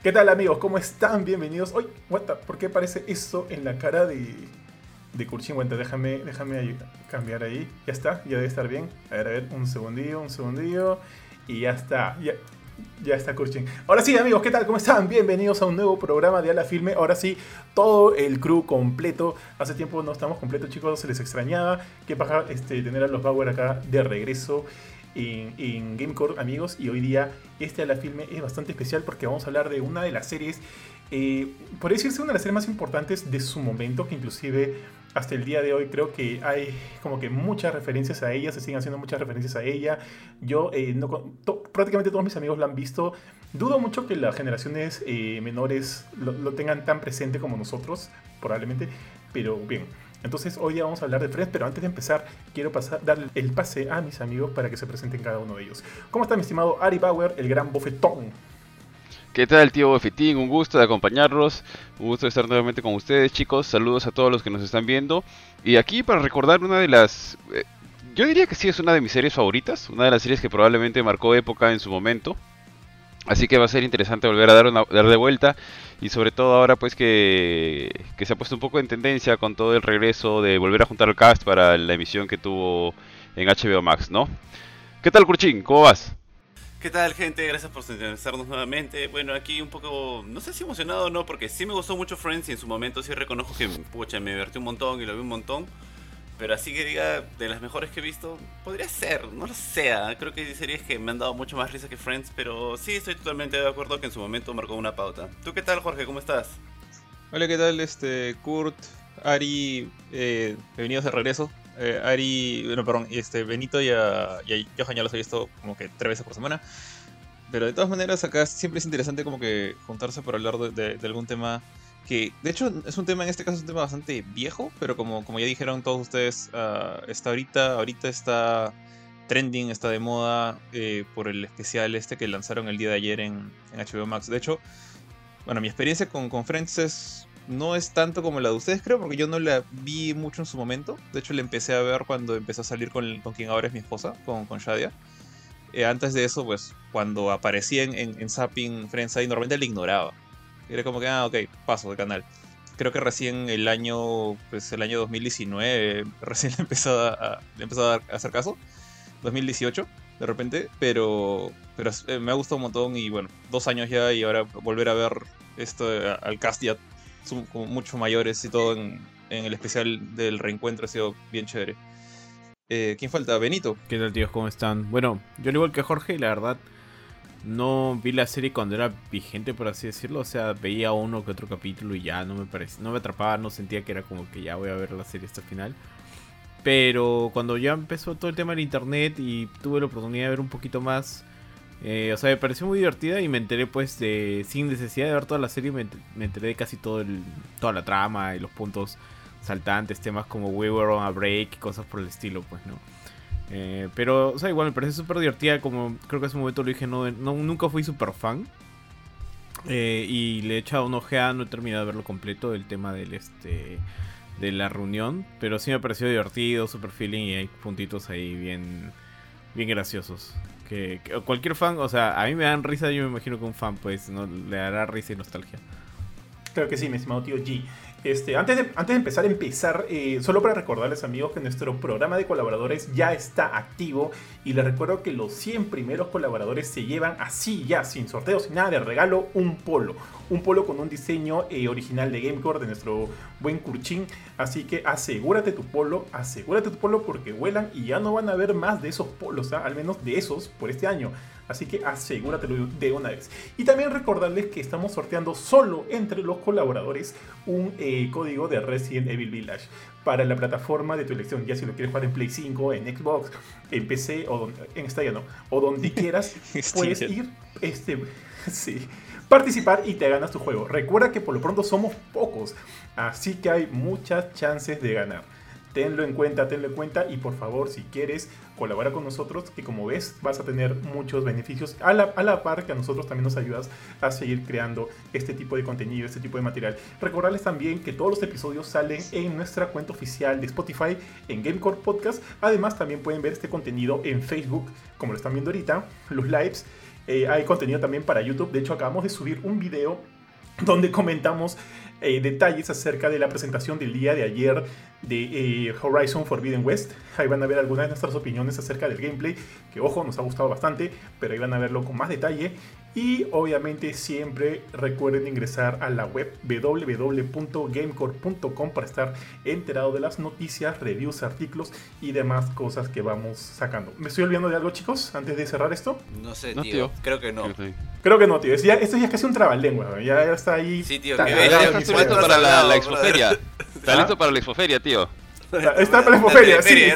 ¿Qué tal amigos? ¿Cómo están? Bienvenidos. What ¿por qué aparece eso en la cara de, de Kurchin? déjame, déjame cambiar ahí. Ya está, ya debe estar bien. A ver, a ver, un segundillo, un segundillo. Y ya está. Ya, ya está Kurchin. Ahora sí, amigos, ¿qué tal? ¿Cómo están? Bienvenidos a un nuevo programa de Ala Filme. Ahora sí, todo el crew completo. Hace tiempo no estamos completos, chicos. Se les extrañaba. Qué paja este, tener a los Bauer acá de regreso en, Gamecore, amigos. Y hoy día este Ala Filme es bastante especial porque vamos a hablar de una de las series, eh, por decirse, una de las series más importantes de su momento, que inclusive hasta el día de hoy creo que hay como que muchas referencias a ella, se siguen haciendo muchas referencias a ella. Yo, eh, prácticamente todos mis amigos la han visto. Dudo mucho que las generaciones eh, menores lo, lo, tengan tan presente como nosotros, probablemente. Pero bien, entonces hoy día vamos a hablar de Friends, pero antes de empezar quiero pasar, darle el pase a mis amigos para que se presenten cada uno de ellos. ¿Cómo está mi estimado Ari Bauer, el gran bofetón? ¿Qué tal, tío Bofetín? Un gusto de acompañarlos, un gusto de estar nuevamente con ustedes, chicos. Saludos a todos los que nos están viendo. Y aquí para recordar una de las... Eh, yo diría que sí es una de mis series favoritas, una de las series que probablemente marcó época en su momento. Así que va a ser interesante volver a dar, una, dar de vuelta y sobre todo ahora pues que, que, se ha puesto un poco en tendencia con todo el regreso de volver a juntar el cast para la emisión que tuvo en HBO Max, ¿no? ¿Qué tal Curchín? ¿Cómo vas? ¿Qué tal gente? Gracias por sintonizarnos nuevamente. Bueno, aquí un poco, no sé si emocionado o no, porque sí me gustó mucho Friends y en su momento sí reconozco que, pucha, me divertí un montón y lo vi un montón. Pero así que diga, de las mejores que he visto, podría ser, no lo sé. Creo que hay series que me han dado mucho más risa que Friends, pero sí estoy totalmente de acuerdo que en su momento marcó una pauta. ¿Tú qué tal, Jorge? ¿Cómo estás? Hola, ¿qué tal? Este, Kurt, Ari, eh, bienvenidos de regreso. Eh, Ari, bueno, perdón, este, Benito y a, y a Johan ya los he visto como que tres veces por semana. Pero de todas maneras, acá siempre es interesante como que juntarse para hablar de algún tema que de hecho es un tema, en este caso es un tema bastante viejo, pero como, como ya dijeron todos ustedes, uh, está ahorita, ahorita está trending, está de moda eh, por el especial este que lanzaron el día de ayer en, HBO Max. De hecho, bueno, mi experiencia con, con Friends no es tanto como la de ustedes, creo, porque yo no la vi mucho en su momento. De hecho, la empecé a ver cuando empecé a salir con, con quien ahora es mi esposa, con, con Shadia. Eh, antes de eso, pues, cuando aparecía en, en, en Zapping Friends ahí, normalmente la ignoraba era como que, ah, ok, paso de canal. Creo que recién el año, pues el año 2019, recién le empezó a, hacer caso. 2018, de repente, pero, pero eh, me ha gustado un montón y bueno, dos años ya y ahora volver a ver esto eh, al cast ya son como mucho mayores y todo en, en, el especial del reencuentro ha sido bien chévere. Eh, ¿Quién falta? Benito. ¿Qué tal, tíos? ¿Cómo están? Bueno, yo al igual que Jorge, la verdad, no vi la serie cuando era vigente, por así decirlo. O sea, veía uno que otro capítulo y ya no me parecía, no me atrapaba, no sentía que era como que ya voy a ver la serie hasta el final. Pero cuando ya empezó todo el tema del internet y tuve la oportunidad de ver un poquito más, eh, o sea, me pareció muy divertida y me enteré pues de, sin necesidad de ver toda la serie, me, enteré de casi todo el, toda la trama y los puntos saltantes, temas como We Were on a Break y cosas por el estilo, pues, ¿no? Eh, pero, o sea, igual me parece súper divertida. Como creo que en ese momento lo dije, no, nunca fui súper fan. Eh, y le he echado una ojeada, no he terminado de verlo completo, el tema del este de la reunión. Pero sí me pareció divertido, super feeling y hay puntitos ahí bien, bien graciosos. Que, cualquier fan, o sea, a mí me dan risa, yo me imagino que un fan pues le dará risa y nostalgia. Creo que sí, mi estimado tío G. Este, antes, de, empezar, empezar eh, solo para recordarles amigos que nuestro programa de colaboradores ya está activo y les recuerdo que los 100 primeros colaboradores se llevan así ya, sin sorteo, sin nada de regalo, un polo. Un polo con un diseño eh, original de Gamecore de nuestro buen Kurchin. Así que asegúrate tu polo, asegúrate tu polo porque vuelan y ya no van a ver más de esos polos, ¿ah? al menos de esos por este año. Así que asegúratelo de una vez. Y también recordarles que estamos sorteando solo entre los colaboradores un eh, código de Resident Evil Village para la plataforma de tu elección. Ya si lo quieres jugar en Play 5, en Xbox, en PC o en Stadia no, o donde quieras, puedes ir este, sí, participar y te ganas tu juego. Recuerda que por lo pronto somos pocos, así que hay muchas chances de ganar tenlo en cuenta, tenlo en cuenta y por favor si quieres colabora con nosotros que como ves vas a tener muchos beneficios a la, a la par que a nosotros también nos ayudas a seguir creando este tipo de contenido, este tipo de material. Recordarles también que todos los episodios salen en nuestra cuenta oficial de Spotify en Gamecore Podcast. Además también pueden ver este contenido en Facebook como lo están viendo ahorita, los lives Eh, hay contenido también para YouTube. De hecho, acabamos de subir un video donde comentamos eh, detalles acerca de la presentación del día de ayer de eh, Horizon Forbidden West. Ahí van a ver algunas de nuestras opiniones acerca del gameplay, que ojo, nos ha gustado bastante, pero ahí van a verlo con más detalle. Y obviamente siempre recuerden ingresar a la web www.gamecore.com para estar enterado de las noticias, reviews, artículos y demás cosas que vamos sacando. ¿Me estoy olvidando de algo, chicos, antes de cerrar esto? No sé, No, tío. tío. Creo que no. Creo que no, tío. Es ya- esto ya es casi un trabalengua, ya, ya está ahí. Sí, tío, que ya, ya, para la, la. Está ¿Ah? listo para la expoferia, tío. Está para la expoferia, sí.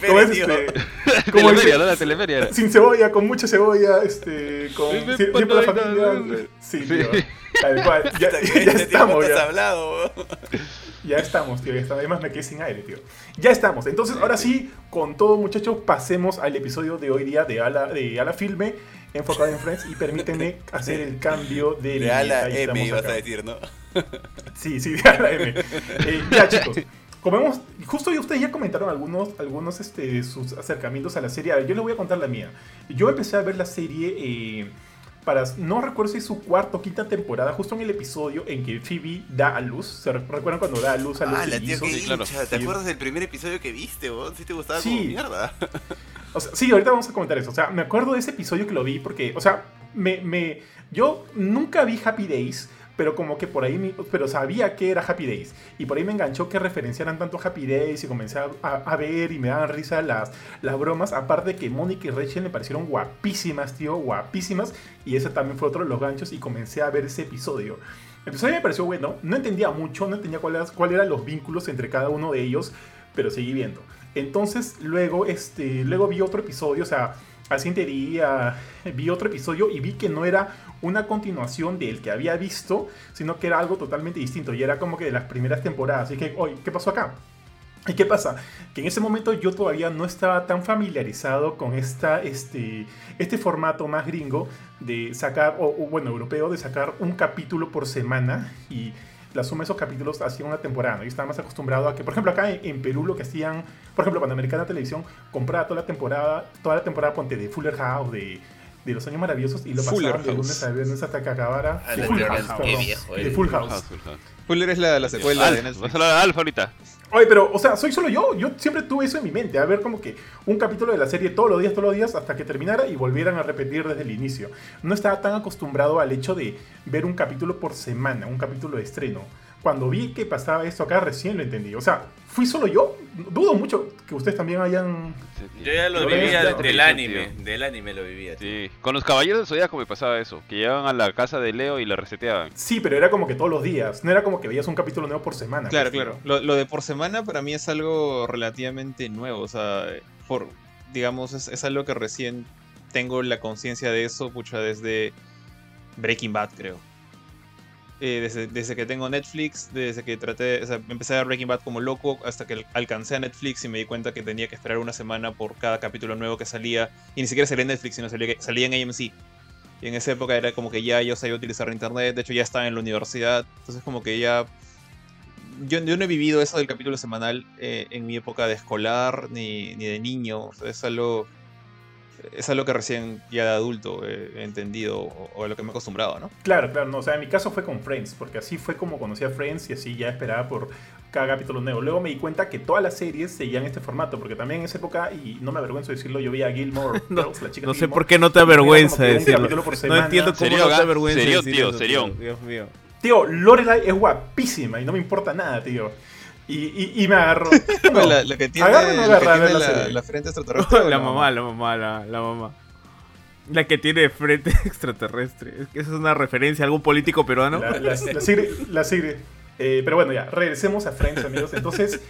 ¿Cómo es este? ¿Cómo teleferia? ¿no? La teleferia. era. Sin cebolla, con mucha cebolla, este, con siempre la familia. Sí, tío. Tal cual. Ya, Puta, ya ¿qué tiempo estamos, ya. hablado? Ya estamos, tío. Ya estamos. Además me quedé sin aire, tío. Ya estamos. Entonces, ahora sí, con todo, muchachos, pasemos al episodio de hoy día de Ala, de Ala Filme, enfocado en Friends, y permítanme hacer el cambio de De A línea. la Ahí M ibas a decir, ¿no? Sí, sí, Ala M. Eh, ya, chicos. Como vemos, justo y ustedes ya comentaron algunos, algunos este, sus acercamientos a la serie. A ver, yo les voy a contar la mía. Yo empecé a ver la serie eh, para, no recuerdo si es su cuarta o quinta temporada, justo en el episodio en que Phoebe da a luz. ¿Se re- recuerdan cuando da a luz a los Ah, la qué Sí, claro. ¿Te Sí. acuerdas del primer episodio que viste, weón? ¿Sí te gustaba Sí. como mierda? O sea, sí, ahorita vamos a comentar eso. O sea, me acuerdo de ese episodio que lo vi porque, o sea, me, me, yo nunca vi Happy Days, pero como que por ahí, pero sabía que era Happy Days. Y por ahí me enganchó que referenciaran tanto Happy Days y comencé a, ver y me daban risa las, las bromas. Aparte que Mónica y Rachel me parecieron guapísimas, tío, guapísimas. Y ese también fue otro de los ganchos y comencé a ver ese episodio. El episodio me pareció bueno, no entendía mucho, no entendía cuáles cuál eran los vínculos entre cada uno de ellos, pero seguí viendo. Entonces luego, este, luego vi otro episodio, o sea, al siguiente día vi otro episodio y vi que no era una continuación del que había visto, sino que era algo totalmente distinto y era como que de las primeras temporadas. Así que, oye, ¿qué pasó acá? ¿Y qué pasa? Que en ese momento yo todavía no estaba tan familiarizado con esta, este, este formato más gringo de sacar, o, bueno, europeo, de sacar un capítulo por semana y la suma de esos capítulos hacía una temporada. ¿no? Yo estaba más acostumbrado a que, por ejemplo, acá en, en Perú lo que hacían, por ejemplo, Panamericana Televisión compraba toda la temporada, toda la temporada, ponte de Fuller House, de, de Los Años Maravillosos y lo Fuller pasaban de House. lunes a viernes hasta que acabara. A de Full teoría, House, qué perdón. viejo De. Full Full House. House, Full House. Fuller es la, la secuela de Alf, Netflix. vas a hablar de Alf ahorita. Oye, pero, o sea, soy solo yo. Yo siempre tuve eso en mi mente. A ver, como que un capítulo de la serie todos los días, todos los días, hasta que terminara y volvieran a repetir desde el inicio. No estaba tan acostumbrado al hecho de ver un capítulo por semana, un capítulo de estreno. Cuando vi que pasaba esto acá, recién lo entendí. O sea, ¿fui solo yo? Dudo mucho que ustedes también hayan. Yo ya lo Lo vivía del tío. anime. Del anime lo vivía, tío. Sí. Con los caballeros del Zodíaco me pasaba eso. Que llegaban a la casa de Leo y la reseteaban. Sí, pero era como que todos los días. No era como que veías un capítulo nuevo por semana. Claro, pues, claro. Lo, lo de por semana para mí es algo relativamente nuevo. O sea, por, digamos, es, es algo que recién tengo la conciencia de eso, pucha, desde Breaking Bad, creo. Eh, desde, desde que tengo Netflix, desde que traté, o sea, empecé a ver Breaking Bad como loco, hasta que alcancé a Netflix y me di cuenta que tenía que esperar una semana por cada capítulo nuevo que salía. Y ni siquiera salía en Netflix, sino salía, en AMC. Y en esa época era como que ya yo sabía utilizar internet, de hecho ya estaba en la universidad, entonces como que ya yo, yo no he vivido eso del capítulo semanal eh, en mi época de escolar ni, ni de niño. O sea, es algo. Es algo que recién ya de adulto he entendido o, o a lo que me he acostumbrado, ¿no? Claro, claro, no, o sea, en mi caso fue con Friends, porque así fue como conocí a Friends y así ya esperaba por cada capítulo nuevo. Luego me di cuenta que todas las series seguían este formato, porque también en esa época, y no me avergüenzo de decirlo, yo veía a Gilmore No, Girls, la chica No sé Gilmore. por qué no te avergüenza decirlo. No entiendo cómo no te ¿ah? avergüenza Serión, decir tío, serión. Dios mío. Tío, Lorelai es guapísima y no me importa nada, tío. Y, y, y me agarró. No, la, la que tiene, agarra la, que agarra tiene la la, serie. la frente extraterrestre. ¿o la no? mamá, la mamá, la, la mamá. La que tiene frente extraterrestre. Es que Esa es una referencia a algún político peruano. La, la, la Sigrid- la Sigrid. Eh, pero bueno, ya, regresemos a Friends, amigos. Entonces,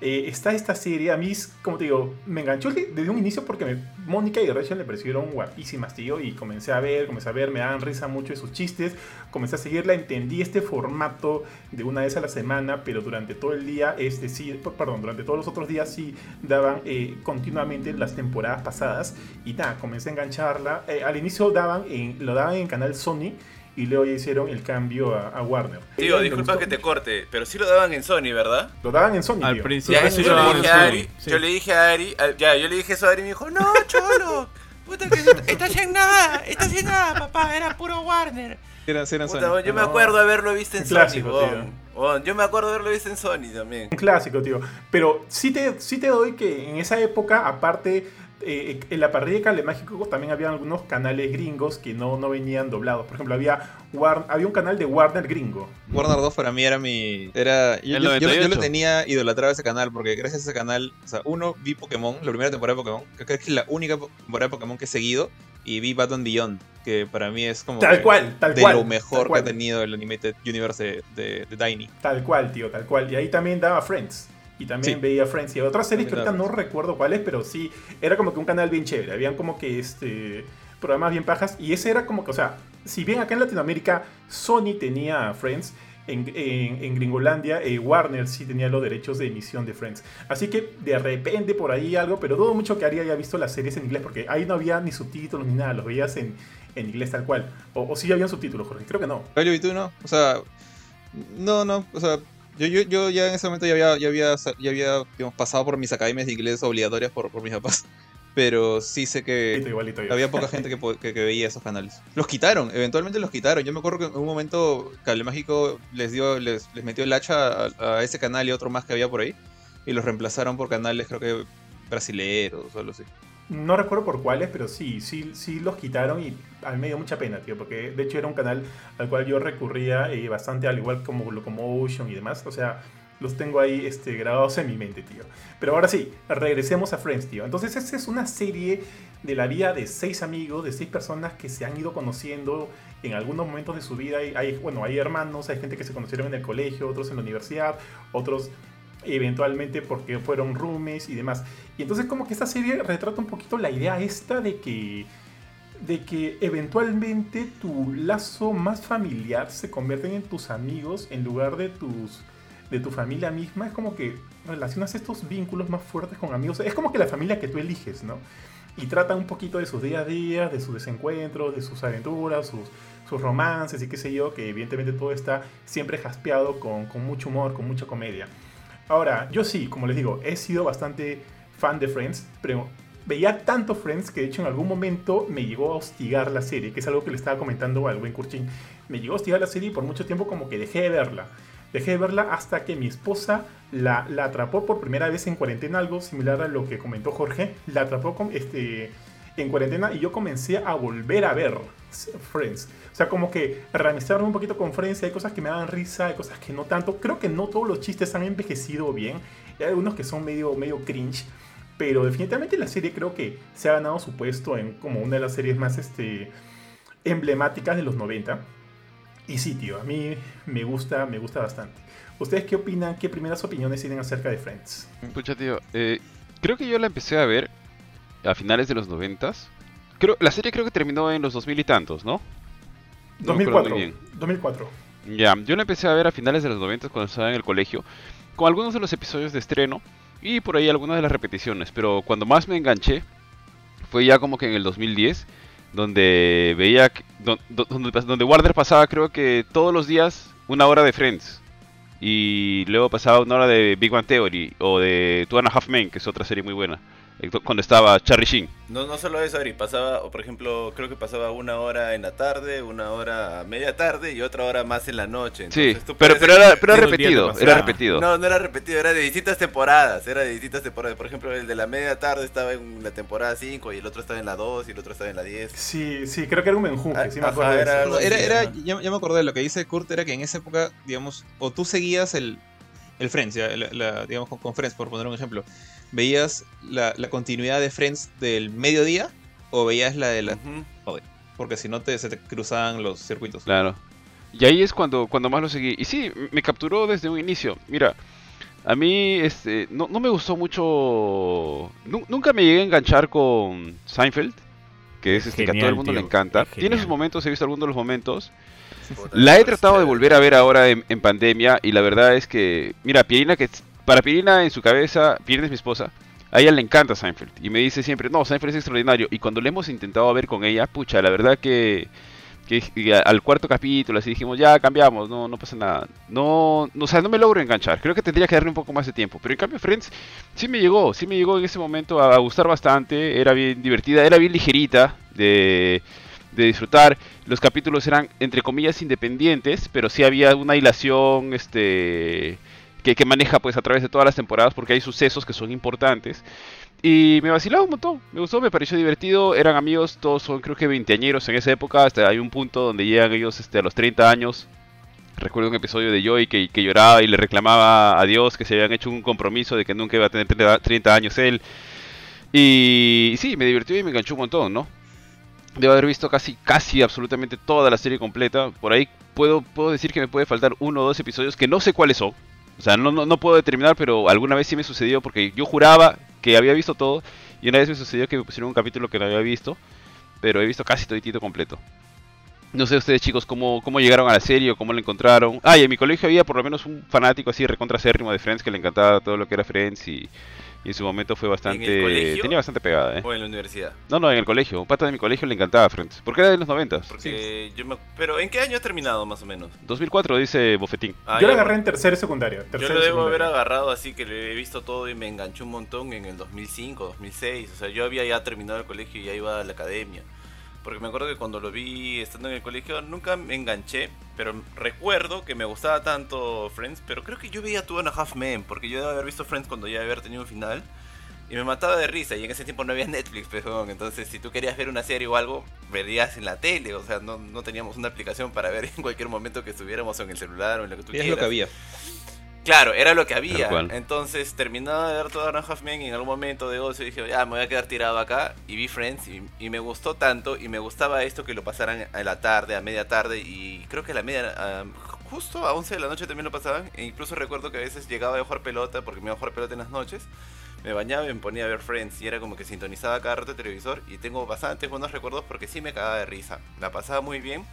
eh, está esta serie. A mí, es- como te digo, me enganchó de- desde un inicio porque Mónica y Rachel me parecieron guapísimas, tío. Y comencé a ver, comencé a ver, me dan risa mucho de sus chistes. Comencé a seguirla, entendí este formato de una vez a la semana, pero durante todo el día, es decir, perdón, durante todos los otros días sí daban eh, continuamente las temporadas pasadas. Y nada, comencé a engancharla. Eh, al inicio daban en, lo daban en canal Sony. Y luego ya hicieron el cambio a, a Warner. Tío, Me disculpa que te corte, pero sí lo daban en Sony, ¿verdad? Lo daban en Sony, Al tío. principio Ya, Lo sí yo, le dije a Ari, sí. yo le dije a Ari, a- ya, yo le dije eso a Ari y me dijo, no, cholo, Puta, que está- estás en nada, estás en nada, papá, era puro Warner. Eran Puta, Sony. yo me acuerdo de haberlo visto en Sony, tío. Yo me acuerdo de haberlo visto en Sony también. Un clásico, tío. Pero sí te, sí te doy que en esa época, aparte, eh, en la parrilla de Cable Mágico también había algunos canales gringos que no, no venían doblados. Por ejemplo, había, War- había un canal de Warner gringo. Warner 2 para mí era mi. Era, yo, yo- yo- yo 98. lo tenía idolatrado ese canal porque gracias a ese canal, o sea, uno, vi Pokémon, la primera temporada de Pokémon, que creo que es la única po- temporada de Pokémon que he seguido, y vi Batman Beyond, que para mí es como. Tal cual, tal de cual. lo tal mejor que cual. ha tenido el Animated Universe de, de, de Tiny. Tal cual, tío, tal cual. Y ahí también daba Friends. Y también Sí. veía Friends. Y otras series que ahorita no recuerdo cuáles, pero sí, era como que un canal bien chévere. Habían como que este programas bien pajas. Y ese era como que, o sea, si bien acá en Latinoamérica Sony tenía Friends, en, en- en Gringolandia eh, Warner sí tenía los derechos de emisión de Friends. Así que de repente por ahí algo, pero dudo mucho que Ari haya visto las series en inglés, porque ahí no había ni subtítulos ni nada, los veías en, en inglés tal cual. O, o sí habían subtítulos, Jorge, creo que no. Pero y tú no, o sea, no, no, o sea, yo, yo, yo ya en ese momento ya había, ya había, ya había digamos, pasado por mis academias de inglés obligatorias por, por mis papás, pero sí sé Igualito, que igualito yo. había poca gente que, que, que veía esos canales. Los quitaron, eventualmente los quitaron. Yo me acuerdo que en un momento Cable Mágico les dio, les, les metió el hacha a, a ese canal y otro más que había por ahí, y los reemplazaron por canales creo que brasileros o algo así. No recuerdo por cuáles, pero sí, sí, sí los quitaron y a mí me dio mucha pena, tío, porque de hecho era un canal al cual yo recurría eh, bastante, al igual como Locomotion y demás, o sea, los tengo ahí este, grabados en mi mente, tío. Pero ahora sí, regresemos a Friends, tío. Entonces, esta es una serie de la vida de seis amigos, de seis personas que se han ido conociendo en algunos momentos de su vida. Hay, hay- bueno, hay hermanos, hay gente que se conocieron en el colegio, otros en la universidad, otros eventualmente porque fueron roomies y demás. Y entonces como que esta serie retrata un poquito la idea esta de que de que eventualmente tu lazo más familiar se convierten en tus amigos en lugar de tus de tu familia misma, es como que relacionas estos vínculos más fuertes con amigos, es como que la familia que tú eliges, ¿no? Y trata un poquito de sus día a día, de sus desencuentros, de sus aventuras, sus, sus romances y qué sé yo, que evidentemente todo está siempre jaspeado con, con mucho humor, con mucha comedia. Ahora, yo sí, como les digo, he sido bastante fan de Friends, pero veía tanto Friends que de hecho en algún momento me llegó a hostigar la serie, que es algo que le estaba comentando al buen Kurchin. Me llegó a hostigar la serie y por mucho tiempo como que dejé de verla. Dejé de verla hasta que mi esposa la, la atrapó por primera vez en cuarentena, algo similar a lo que comentó Jorge. La atrapó con, este, en cuarentena y yo comencé a volver a ver Friends. O sea, como que reamistarme un poquito con Friends. Hay cosas que me dan risa, hay cosas que no tanto. Creo que no todos los chistes han envejecido bien. Hay algunos que son medio, medio cringe. Pero definitivamente la serie creo que se ha ganado su puesto en como una de las series más este, emblemáticas de los 90. Y sí, tío, a mí me gusta, me gusta bastante. ¿Ustedes qué opinan? ¿Qué primeras opiniones tienen acerca de Friends? Pucha, tío, eh, creo que yo la empecé a ver a finales de los noventas. Creo, la serie creo que terminó en los dos mil y tantos, ¿no? No me acuerdo 2004. muy bien. 2004. Ya, yo la empecé a ver a finales de los 90 cuando estaba en el colegio, con algunos de los episodios de estreno y por ahí algunas de las repeticiones, pero cuando más me enganché fue ya como que en el 2010, donde veía, que- don- don- donde, donde Warner pasaba creo que todos los días una hora de Friends y luego pasaba una hora de Big Bang Theory o de Two and a Half Men, que es otra serie muy buena, cuando estaba Charlie Sheen. No, no solo eso, Ari, pasaba, o por ejemplo, creo que pasaba una hora en la tarde, una hora a media tarde y otra hora más en la noche. Sí, Entonces, pero, pero era, pero era repetido, era repetido. No, no era repetido, era de distintas temporadas, era de distintas temporadas. Por ejemplo, el de la media tarde estaba en la temporada 5 y el otro estaba en la 2 y el otro estaba en la 10. Sí, sí, creo que era un menjunje, Ah, sí me ajá, acuerdo de era Era, ya, ya me acordé, lo que dice Kurt era que en esa época, digamos, o tú seguías el, el Friends, ya, la- la- digamos con, con Friends, por poner un ejemplo, veías la, la continuidad de Friends del mediodía o veías la de la... Porque si no te, se te cruzaban los circuitos. Claro. Y ahí es cuando, cuando más lo seguí. Y sí, me capturó desde un inicio. Mira, a mí este, no, no me gustó mucho... nu- nunca me llegué a enganchar con Seinfeld, que es este, que a todo el mundo le encanta. Tiene sus momentos, he visto algunos de los momentos. La he tratado de volver a ver ahora en, en pandemia y la verdad es que, mira, Pierina, que para Pierina en su cabeza, Pierina es mi esposa, a ella le encanta Seinfeld y me dice siempre, no, Seinfeld es extraordinario y cuando le hemos intentado ver con ella, pucha, la verdad que al cuarto capítulo así dijimos, ya cambiamos, no, no pasa nada. No, no, o sea, no me logro enganchar. Creo que tendría que darle un poco más de tiempo. Pero en cambio Friends sí me llegó, sí me llegó en ese momento a, a gustar bastante. Era bien divertida, era bien ligerita de, de disfrutar. Los capítulos eran, entre comillas, independientes, pero sí había una hilación este, que, maneja pues a través de todas las temporadas porque hay sucesos que son importantes. Y me vacilaba un montón, me gustó, me pareció divertido, eran amigos, todos son creo que veinteañeros en esa época, hasta hay un punto donde llegan ellos este, a los 30 años. Recuerdo un episodio de Joey que, que lloraba y le reclamaba a Dios que se habían hecho un compromiso de que nunca iba a tener 30 30 años él. Y sí, me divirtió y me enganchó un montón, ¿no? Debo haber visto casi, casi absolutamente toda la serie completa. Por ahí puedo, puedo decir que me puede faltar uno o dos episodios que no sé cuáles son. O sea, no, no, no puedo determinar, pero alguna vez sí me sucedió porque yo juraba que había visto todo. Y una vez me sucedió que me pusieron un capítulo que no había visto. Pero he visto casi toditito completo. No sé ustedes chicos cómo, cómo llegaron a la serie o cómo la encontraron. Ah, y en mi colegio había por lo menos un fanático así recontra acérrimo de Friends que le encantaba todo lo que era Friends y, y en su momento fue bastante... colegio? Tenía bastante pegada, ¿eh? O en la universidad. No, no, en el colegio. Un pata de mi colegio le encantaba Friends. Porque era de los 90. Porque yo me... Pero ¿en qué año has terminado más o menos? 2004 dice Bofetín. Ah, Yo lo agarré en tercero y secundaria. Yo tercero lo y debo haber agarrado así que lo he visto todo y me enganchó un montón en el 2005, 2006. O sea, yo había ya terminado el colegio y ya iba a la academia. Porque me acuerdo que cuando lo vi estando en el colegio nunca me enganché, pero recuerdo que me gustaba tanto Friends, pero creo que yo veía Two and a Half Men, porque yo debo haber visto Friends cuando ya había tenido un final. Y me mataba de risa, y en ese tiempo no había Netflix, pero entonces si tú querías ver una serie o algo, verías en la tele, o sea, no, no teníamos una aplicación para ver en cualquier momento que estuviéramos o en el celular o en lo que tú Y es lo que había. Claro, era lo que había. Entonces terminaba de ver todo Half Men y en algún momento de ocio dije, ya me voy a quedar tirado acá. Y vi Friends y, y me gustó tanto y me gustaba esto que lo pasaran a la tarde, a media tarde y creo que a la media, justo a 11 de la noche también lo pasaban. E incluso recuerdo que a veces llegaba a jugar pelota porque me iba a jugar pelota en las noches. Me bañaba y me ponía a ver Friends y era como que sintonizaba cada rato el televisor y tengo bastantes buenos recuerdos porque sí me cagaba de risa. La pasaba muy bien.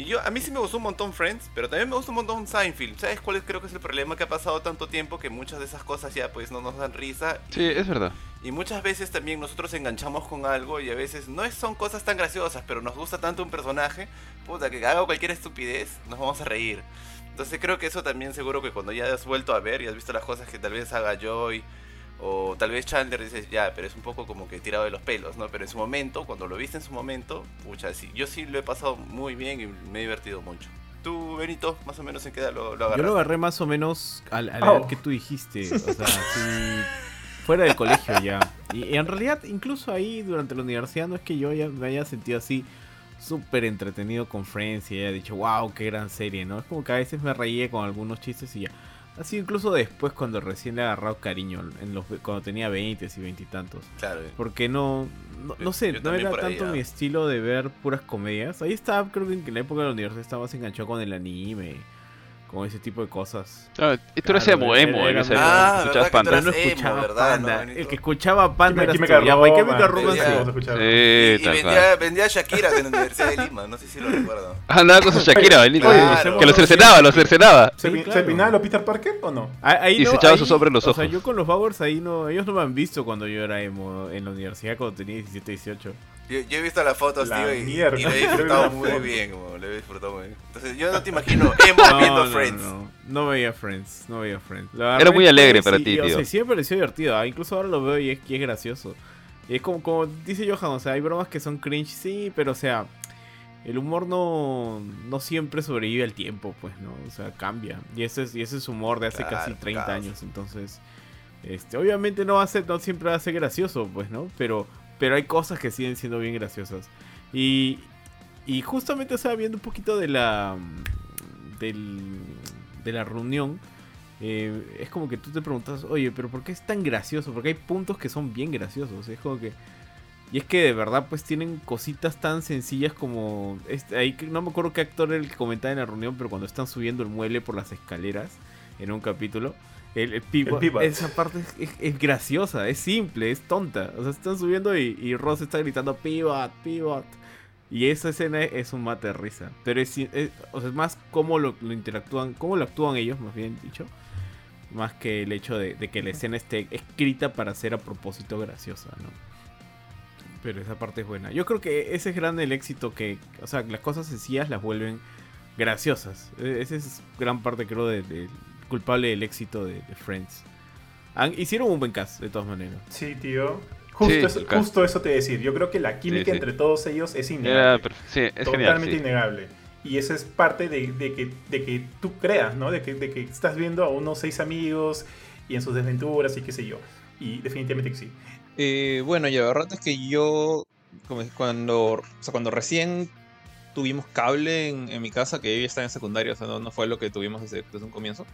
Y yo, a mí sí me gustó un montón Friends, pero también me gusta un montón Seinfeld. ¿Sabes cuál es, creo que es el problema? Que ha pasado tanto tiempo que muchas de esas cosas ya pues no nos dan risa. Sí, es verdad. Y muchas veces también nosotros enganchamos con algo y a veces no es- son cosas tan graciosas, pero nos gusta tanto un personaje, puta, que haga cualquier estupidez, nos vamos a reír. Entonces creo que eso también seguro que cuando ya has vuelto a ver y has visto las cosas que tal vez haga Joy o tal vez Chandler dices, ya, pero es un poco como que tirado de los pelos, ¿no? Pero en su momento, cuando lo viste en su momento, pucha, sí, yo sí lo he pasado muy bien y me he divertido mucho. Tú, Benito, más o menos en qué edad lo, lo Yo lo agarré más o menos al, al Oh. edad que tú dijiste. O sea, sí, fuera del colegio ya. Y, y en realidad, incluso ahí durante la universidad, no es que yo ya me haya sentido así súper entretenido con Friends y haya dicho, wow, qué gran serie, ¿no? Es como que a veces me reía con algunos chistes y ya. Así incluso después cuando recién le he agarrado cariño, en los, cuando tenía 20 y 20 y tantos. Claro, Porque no, no, no sé, Yo no era ahí, tanto ah. mi estilo de ver puras comedias. Ahí estaba, creo que en la época de la universidad estaba más enganchado con el anime, con ese tipo de cosas. Ah, tú eres emo, emo en era- era-. Ah, escuchabas ¿verdad que tú Panda. eras no escuchaba ¿verdad, no, Panda. Benito? el que escuchaba Panda era Química Toriyama. ¿Y. Y, y vendía, Shakira en la Universidad de Lima, no sé si lo recuerdo. Ah, andaba con su Shakira, Benito. Claro. Que lo cercenaba, lo cercenaba. ¿Se, Sí, pi- claro. ¿Se peinaba lo Peter Parker o no? Ah, Ahí Y no, se echaba hombres en los O sea, ojos. yo con los Bowers ahí no, ellos no me han visto cuando yo era emo en la universidad cuando tenía 17, 18. Yo, yo he visto las fotos, La tío, y, mierda. y lo he disfrutado muy bien, como, lo he disfrutado muy bien. Entonces yo no te imagino emo viendo no, Friends. No, no veía Friends, no veía Friends. Lo Era muy alegre para y- ti, y, o tío. sea, sí me pareció divertido. ah, Incluso ahora lo veo y es, y es gracioso. Y es como, como dice Johan, o sea, hay bromas que son cringe, sí, pero o sea, el humor no, no siempre sobrevive al tiempo, pues, ¿no? O sea, cambia. Y ese es, y ese es humor de hace Claro, casi 30 claro. años, entonces... Este, obviamente no va a ser, no siempre va a ser gracioso, pues, ¿no? Pero, pero hay cosas que siguen siendo bien graciosas. Y, y justamente estaba viendo un poquito de la de la reunión. eh, es como que tú te preguntas, oye, pero ¿por qué es tan gracioso? Porque hay puntos que son bien graciosos. Es como que. Y es que de verdad, pues tienen cositas tan sencillas como. Este, ahí, no me acuerdo qué actor era el que comentaba en la reunión, pero cuando están subiendo el mueble por las escaleras en un capítulo. El, el pivot, El pivot. esa parte es, es- es graciosa, es simple, es tonta. O sea, están subiendo y, y Ross está gritando pivot, pivot. Y esa escena es un mate de risa. Pero es, o sea, es más cómo lo, lo interactúan, cómo lo actúan ellos, más bien dicho. Más que el hecho de, de que la escena esté escrita para ser a propósito graciosa, ¿no? Pero esa parte es buena. Yo creo que ese es grande el éxito que, o sea, las cosas sencillas las vuelven graciosas. E- Esa es gran parte, creo, de, de- culpable del éxito de, de Friends. Han- hicieron un buen cast, de todas maneras. Sí, tío. Justo, Sí, eso, justo te decir. Yo creo que la química Sí, sí. entre todos ellos es Era innegable. sí, es totalmente genial. sí. innegable. Y eso es parte de, de que, de que tú creas, ¿no? De que, de que estás viendo a unos seis amigos y en sus desventuras y qué sé yo. Y definitivamente que sí. Eh, bueno, ya la verdad es que yo, cuando, o sea, cuando recién tuvimos cable en, en mi casa, que yo ya estaba en secundaria, o sea, no, no fue lo que tuvimos desde, desde un comienzo.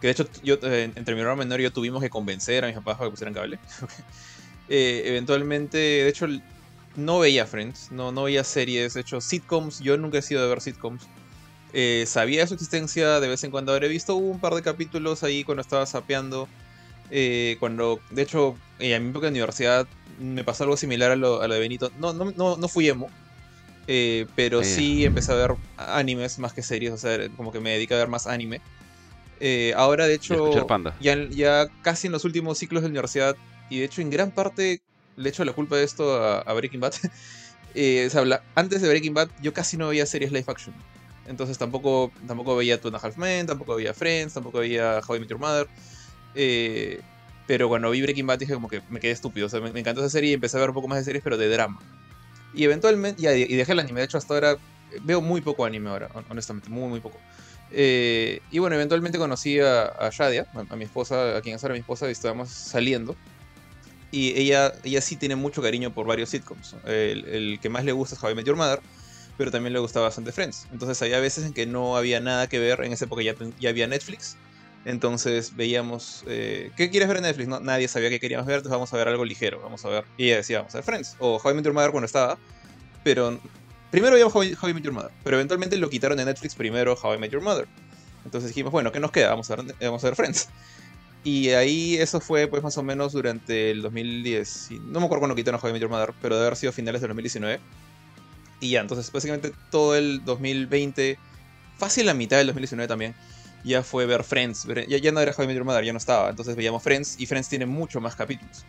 Que de hecho, yo, eh, entre mi hermano menor y yo tuvimos que convencer a mis papás para que pusieran cable. Eh, eventualmente, de hecho, no veía Friends, no, no veía series, de hecho, sitcoms, yo nunca he sido de ver sitcoms. Eh, sabía de su existencia, de vez en cuando habré visto un par de capítulos ahí cuando estaba sapeando. Eh, cuando, de hecho, eh, a mi época de universidad me pasó algo similar a lo, a lo de Benito. No, no, no, no fui emo, pero sí empecé a ver animes más que series, o sea, como que me dediqué a ver más anime. Eh, ahora, de Y hecho, ya, ya casi en los últimos ciclos de la universidad, y de hecho en gran parte le echo la culpa de esto a, a Breaking Bad. Eh, o sea, la- antes de Breaking Bad yo casi no veía series live action. Entonces tampoco, tampoco veía Two and a Half Men, tampoco veía Friends, tampoco veía How I Met Your Mother. Eh, pero cuando vi Breaking Bad dije como que me quedé estúpido. O sea, me, me encantó esa serie y empecé a ver un poco más de series, pero de drama. Y eventualmente, ya, y dejé el anime. De hecho, hasta ahora eh, veo muy poco anime ahora, hon- honestamente, muy, muy poco. Eh, y bueno, eventualmente conocí a, a Shadia, a, a mi esposa, a quien es ahora mi esposa, y estábamos saliendo. Y ella, ella sí tiene mucho cariño por varios sitcoms. El, el que más le gusta es How I Met Your Mother, pero también le gustaba bastante Friends. Entonces había veces en que no había nada que ver, en esa época ya, ya había Netflix. Entonces veíamos, eh, ¿qué quieres ver en Netflix? No, nadie sabía qué queríamos ver, entonces vamos a ver algo ligero, vamos a ver. Y ella decía, vamos a ver Friends, o How I Met Your Mother cuando estaba. Pero primero veíamos How How I Met Your Mother, pero eventualmente lo quitaron de Netflix primero How I Met Your Mother. Entonces dijimos, bueno, ¿qué nos queda? Vamos a ver, vamos a ver Friends. Y ahí eso fue pues más o menos durante el 2010. y No me acuerdo cuándo quitaron How I Met Your Mother, pero debe haber sido finales del 2019. Y ya, entonces básicamente todo el 2020, fácil la mitad del 2019 también, ya fue ver Friends. Ya, ya no era How I Met Your Mother, ya no estaba. Entonces veíamos Friends y Friends tiene mucho más capítulos.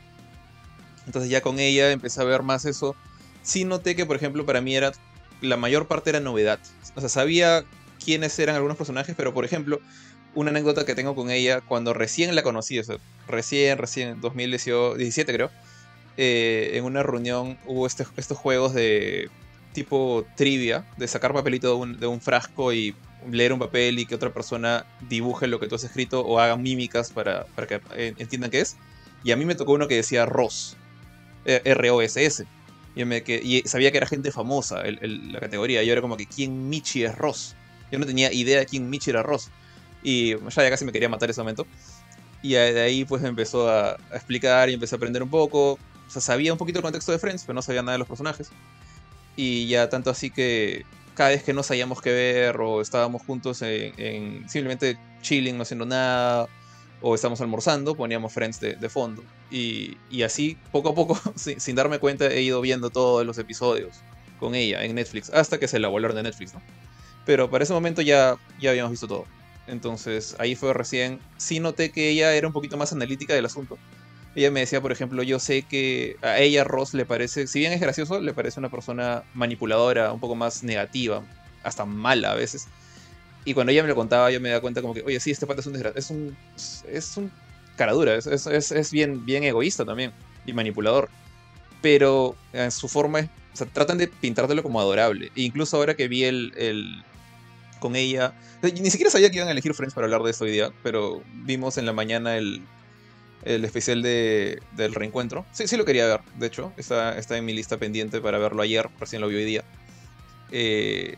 Entonces ya con ella empecé a ver más eso. Sí noté que, por ejemplo, para mí era la mayor parte era novedad. O sea, sabía quiénes eran algunos personajes, pero por ejemplo, una anécdota que tengo con ella cuando recién la conocí, o sea, recién, recién, 2017 creo, eh, en una reunión hubo este- estos juegos de tipo trivia, de sacar papelito de un, frasco y leer un papel y que otra persona dibuje lo que tú has escrito o haga mímicas para, para que entiendan qué es. Y a mí me tocó uno que decía Ross, eh, R-O-S-S. Me y sabía que era gente famosa el- el- la categoría. Yo era como que, ¿quién Michi es Ross? Yo no tenía idea de quién Michi era Ross. Y ya, ya casi me quería matar ese momento. Y de ahí pues me empezó a, a explicar y empecé a aprender un poco. O sea, sabía un poquito el contexto de Friends, pero no sabía nada de los personajes. Y ya tanto así que cada vez que no sabíamos qué ver o estábamos juntos en, en simplemente chilling, no haciendo nada, o estábamos almorzando, poníamos Friends de, de fondo. Y, y así, poco a poco, sin, sin darme cuenta, he ido viendo todos los episodios con ella en Netflix, hasta que se la volaron de Netflix, ¿no? Pero para ese momento ya, ya habíamos visto todo. Entonces ahí fue recién. Sí noté que ella era un poquito más analítica del asunto. Ella me decía, por ejemplo, yo sé que a ella Ross le parece, si bien es gracioso, le parece una persona manipuladora, un poco más negativa, hasta mala a veces. Y cuando ella me lo contaba, yo me daba cuenta como que, oye, sí, este pata es un desgra- es un es un caradura, es, es, es, bien, bien egoísta también y manipulador. Pero en su forma, es- o sea, tratan de pintártelo como adorable. E incluso ahora que vi el, el con ella, ni siquiera sabía que iban a elegir Friends para hablar de esto hoy día, pero vimos en la mañana el, el especial de, del reencuentro. Sí, sí lo quería ver, de hecho. Está, está en mi lista pendiente para verlo ayer, recién lo vi hoy día. Eh,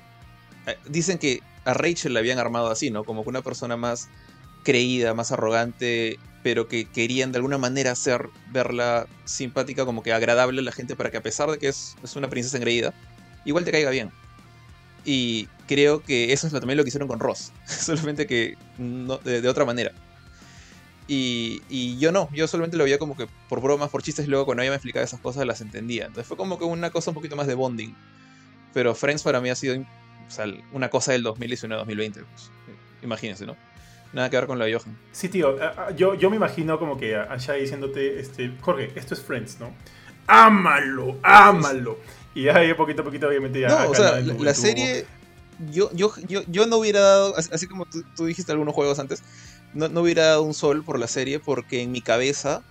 eh, dicen que a Rachel la habían armado así, ¿no? Como que una persona más creída, más arrogante, pero que querían de alguna manera hacer verla simpática, como que agradable a la gente, para que a pesar de que es, es una princesa engreída, igual te caiga bien. Y creo que eso es lo- también lo que hicieron con Ross, solamente que de, de otra manera. Y, y yo no, yo solamente lo veía como que por bromas, por chistes, y luego cuando ella me explicaba esas cosas las entendía. Entonces fue como que una cosa un poquito más de bonding. Pero Friends para mí ha sido o sea, una cosa del 2019-2020. Pues. Imagínense, ¿no? Nada que ver con la de Johan. Sí, tío, yo, yo me imagino como que a a Shai diciéndote, este, Jorge, esto es Friends, ¿no? ámalo, ámalo. Y ahí poquito a poquito, obviamente, ya. No, o sea, la, serie. Yo, yo, yo, yo no hubiera dado. Así, como tú, tú dijiste algunos juegos antes. No, no hubiera dado un sol por la serie porque en mi cabeza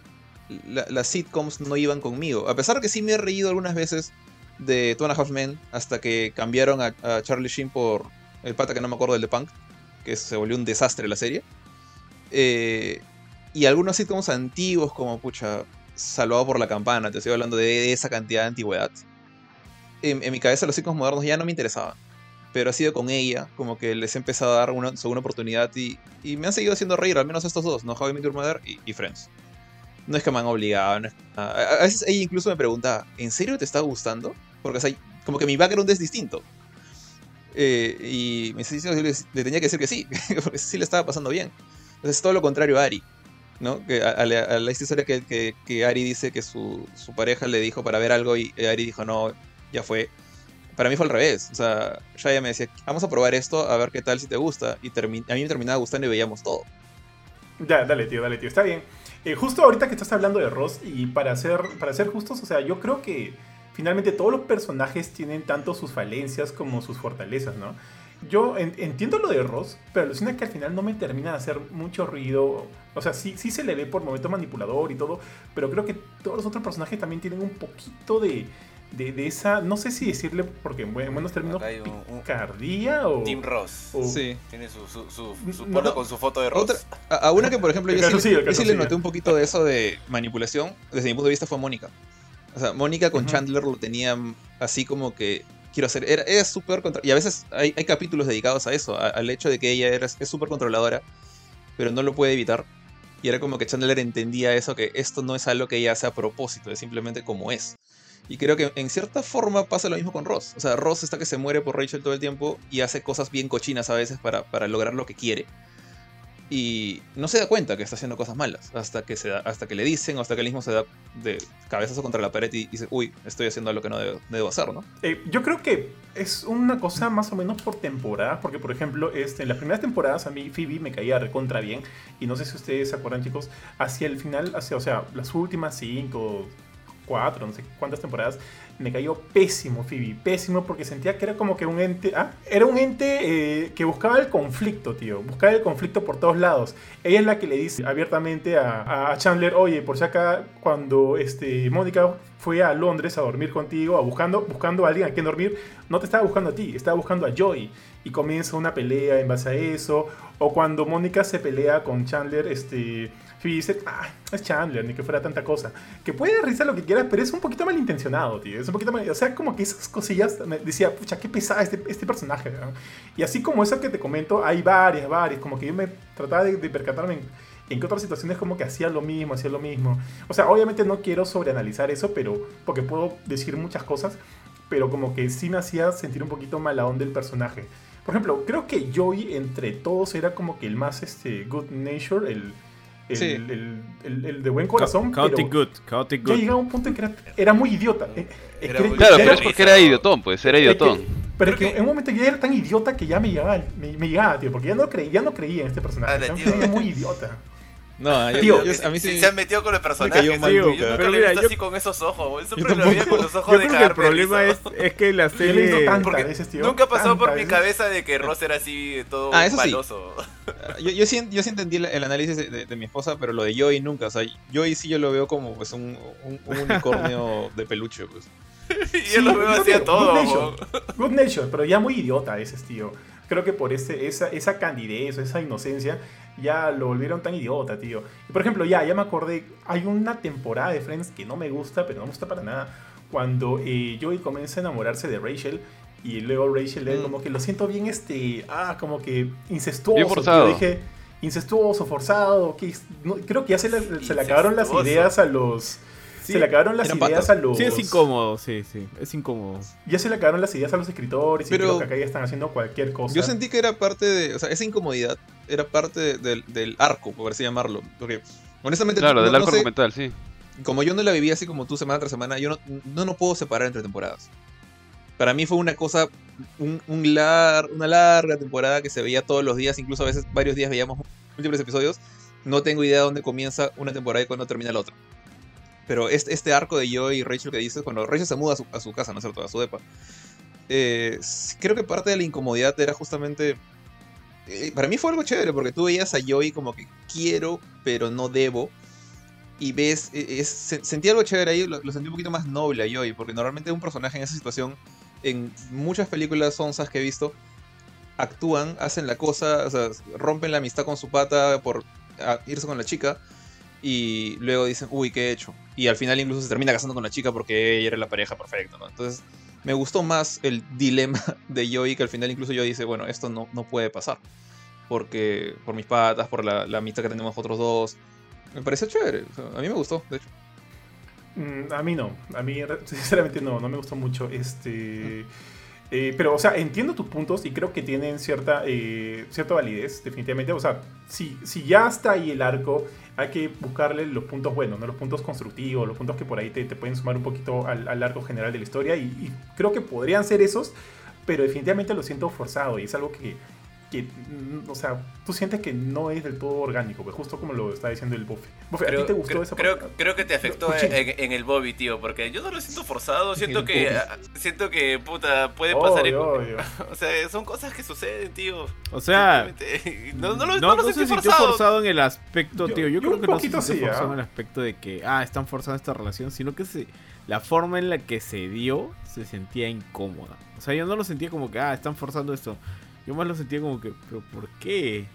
la- las sitcoms no iban conmigo. A pesar de que sí me he reído algunas veces de Two and a Half Men hasta que cambiaron a, Charlie Sheen por el pata que no me acuerdo del de Punk, que se volvió un desastre la serie. Eh, y algunos sitcoms antiguos como, pucha, Salvado por la Campana, te estoy hablando de esa cantidad de antigüedad. En, mi cabeza los sitcoms modernos ya no me interesaban. Pero ha sido con ella, como que les he empezado a dar una segunda oportunidad y, y me han seguido haciendo reír, al menos estos dos, ¿no? How I y, Friends. No es que me han obligado, a, veces ella incluso me pregunta, ¿en serio te está gustando? Porque o sea, como que mi background es distinto. Eh, y me le, tenía que decir que sí, porque sí le estaba pasando bien. Entonces es todo lo contrario a Ari. ¿no? Que a, a la, historia que, que, Ari dice que su, su pareja le dijo para ver algo y Ari dijo no, ya fue. Para mí fue al revés. O sea, Shaya me decía, vamos a probar esto, a ver qué tal si te gusta. Y a mí me terminaba gustando y veíamos todo. Ya, dale, tío, dale, tío. Está bien. Eh, justo ahorita que estás hablando de Ross, y para ser, para ser justos, o sea, yo creo que finalmente todos los personajes tienen tanto sus falencias como sus fortalezas, ¿no? Yo en- entiendo lo de Ross, pero alucina que al final no me termina de hacer mucho ruido. O sea, sí, sí se le ve por momentos manipulador y todo, pero creo que todos los otros personajes también tienen un poquito de, de, de esa, no sé si decirle, porque en buen- en buenos términos, un- o... Team Ross. o- Sí. Tiene su, su, su, su No, polo no. con su foto de Ross. Otra, a, a una que, por ejemplo, yo sí, yo le noté un poquito de eso de manipulación, desde mi punto de vista, fue Mónica. O sea, Mónica con. Chandler lo tenían así como que quiero hacer. Era, era súper contra- Y a veces hay, hay capítulos dedicados a eso, a- al hecho de que ella era, es súper controladora, pero no lo puede evitar. Y era como que Chandler entendía eso, que esto no es algo que ella hace a propósito, es simplemente como es. Y creo que en cierta forma pasa lo mismo con Ross. O sea, Ross está que se muere por Rachel todo el tiempo y hace cosas bien cochinas a veces para, para lograr lo que quiere. Y no se da cuenta que está haciendo cosas malas hasta que, se hasta que le dicen hasta que él mismo se da de cabezazo contra la pared y dice, uy, estoy haciendo algo que no debo, debo hacer, ¿no? Eh, yo creo que es una cosa más o menos por temporada, porque por ejemplo, este, en las primeras temporadas a mí Phoebe me caía recontra bien, y no sé si ustedes se acuerdan chicos, hacia el final, hacia, o sea, las últimas cinco, no sé cuántas temporadas, me cayó pésimo Phoebe, pésimo porque sentía que era como que un ente, ah, era un ente eh, que buscaba el conflicto, tío, buscaba el conflicto por todos lados. Ella es la que le dice abiertamente a, a Chandler, oye, por si acá cuando este, Mónica fue a Londres a dormir contigo, a buscando, buscando a alguien a quien dormir, no te estaba buscando a ti, estaba buscando a Joy. Y comienza una pelea en base a eso. O cuando Mónica se pelea con Chandler, este, Phoebe dice, ah, es Chandler, ni que fuera tanta cosa. Que puede dar risa lo que quieras, pero es un poquito malintencionado, tío. Es un poquito mal, O sea, como que esas cosillas, me decía, pucha, qué pesada este, este personaje. ¿no? Y así como eso que te comento, hay varias, varias. Como que yo me trataba de, de percatarme en, en qué otras situaciones como que hacía lo mismo, hacía lo mismo. O sea, obviamente no quiero sobreanalizar eso, pero porque puedo decir muchas cosas, pero como que sí me hacía sentir un poquito mala onda el personaje. Por ejemplo, creo que Joey entre todos era como que el más este, good nature, el, el, Sí. el- el- el de buen corazón. Chaotic pero Good, Chaotic ya Good. llegaba un punto en que era, era muy idiota. Eh, es Era que- muy- Claro, ya pero es porque era idiotón, pues, era es que- idiotón. pero es que en un momento ya era tan idiota que ya me llegaba, me, me llegaba, tío, porque ya no, creí, ya no creía en este personaje. Era un muy idiota. No, yo, Tío, yo- a mí Sí, se han metido con el personaje. cayó mal yo nunca. Pero lo he mira, visto yo- así con esos ojos. güey. Yo Siempre lo veía con los ojos Yo de creo que el de problema es, es que la Yo serie... veces, tío. nunca pasó por mi cabeza de que Ross era así todo Ah, eso sí. maloso. Yo, yo, sí, yo sí entendí el, el análisis de, de- de mi esposa, pero lo de Joey nunca. O sea, Joey sí yo lo veo como pues, un, un- un unicornio de peluche. Pues. y yo lo veo yo así a todo. Good. Nature, Good Nature, pero ya muy idiota ese tío. Creo que por ese, esa, esa candidez, esa inocencia, ya lo volvieron tan idiota, tío. Y por ejemplo, ya, ya me acordé, hay una temporada de Friends que no me gusta, pero no me gusta para nada, cuando eh, Joey comienza a enamorarse de Rachel. Y luego Rachel es Mm. como que lo siento bien, este, ah, como que incestuoso. Bien forzado. Yo dije, incestuoso, forzado. Que, no, creo que ya se le, se le acabaron las ideas a los... Sí, se le acabaron las ideas patas. a los... Sí, es incómodo, sí, sí, es incómodo. Ya se le acabaron las ideas a los escritores y Pero- creo que acá ya están haciendo cualquier cosa. Yo sentí que era parte de. O sea, esa incomodidad era parte de- del, del arco, por así llamarlo. Porque, honestamente, Claro, no- del no arco sé, argumental, sí. como yo no la viví así como tú semana tras semana, yo no, no, no puedo separar entre temporadas. Para mí fue una cosa, un, un lar- una larga temporada que se veía todos los días, incluso a veces varios días veíamos múltiples episodios. No tengo idea de dónde comienza una temporada y cuándo termina la otra. pero este, este arco de Joey y Rachel que dices, cuando Rachel se muda a su, a su casa, ¿no es cierto? A su depa. eh, creo que parte de la incomodidad era justamente... eh, para mí fue algo chévere, porque tú veías a Joey como que quiero, pero no debo. Y ves, es, se- sentí algo chévere ahí, lo, lo sentí un poquito más noble a Joey, porque normalmente un personaje en esa situación, en muchas películas onzas que he visto, actúan, hacen la cosa, o sea, rompen la amistad con su pata por irse con la chica y luego dicen, uy, ¿qué he hecho? Y al final incluso se termina casando con la chica porque ella era la pareja perfecta, ¿no? Entonces, me gustó más el dilema de Joey, que al final incluso yo dice, bueno, esto no, no puede pasar. Porque, por mis patas, por la, la amistad que tenemos otros dos. Me pareció chévere, o sea, a mí me gustó, de hecho. Mm, A mí no, a mí sinceramente no, no me gustó mucho. Este, eh, pero, o sea, entiendo tus puntos y creo que tienen cierta, eh, cierta validez, definitivamente. O sea, si, si ya está ahí el arco, hay que buscarle los puntos buenos, ¿no? los puntos constructivos, los puntos que por ahí te, te pueden sumar un poquito al, al arco general de la historia. Y, y creo que podrían ser esos, pero definitivamente lo siento forzado y es algo que, que, mm, o sea, tú sientes que no es del todo orgánico, pues justo como lo está diciendo el Buffy. Buffy, ¿a Creo, ti te gustó creo- esa creo, parte? creo que te afectó en, en el Bobby, tío, porque yo no lo siento forzado, siento que Bobby. ah, siento que puta puede pasar en- o sea, son cosas que suceden, tío. O sea, no, no lo, no, no lo no sentí se sintió forzado. forzado en el aspecto, Yo- tío. Yo, yo creo un que no se sí, forzado ¿ah? en el aspecto de que, ah, están forzando esta relación, sino que se, la forma en la que se dio se sentía incómoda. O sea, yo no lo sentía como que, ah, están forzando esto. Yo más lo sentía como que, pero ¿por qué?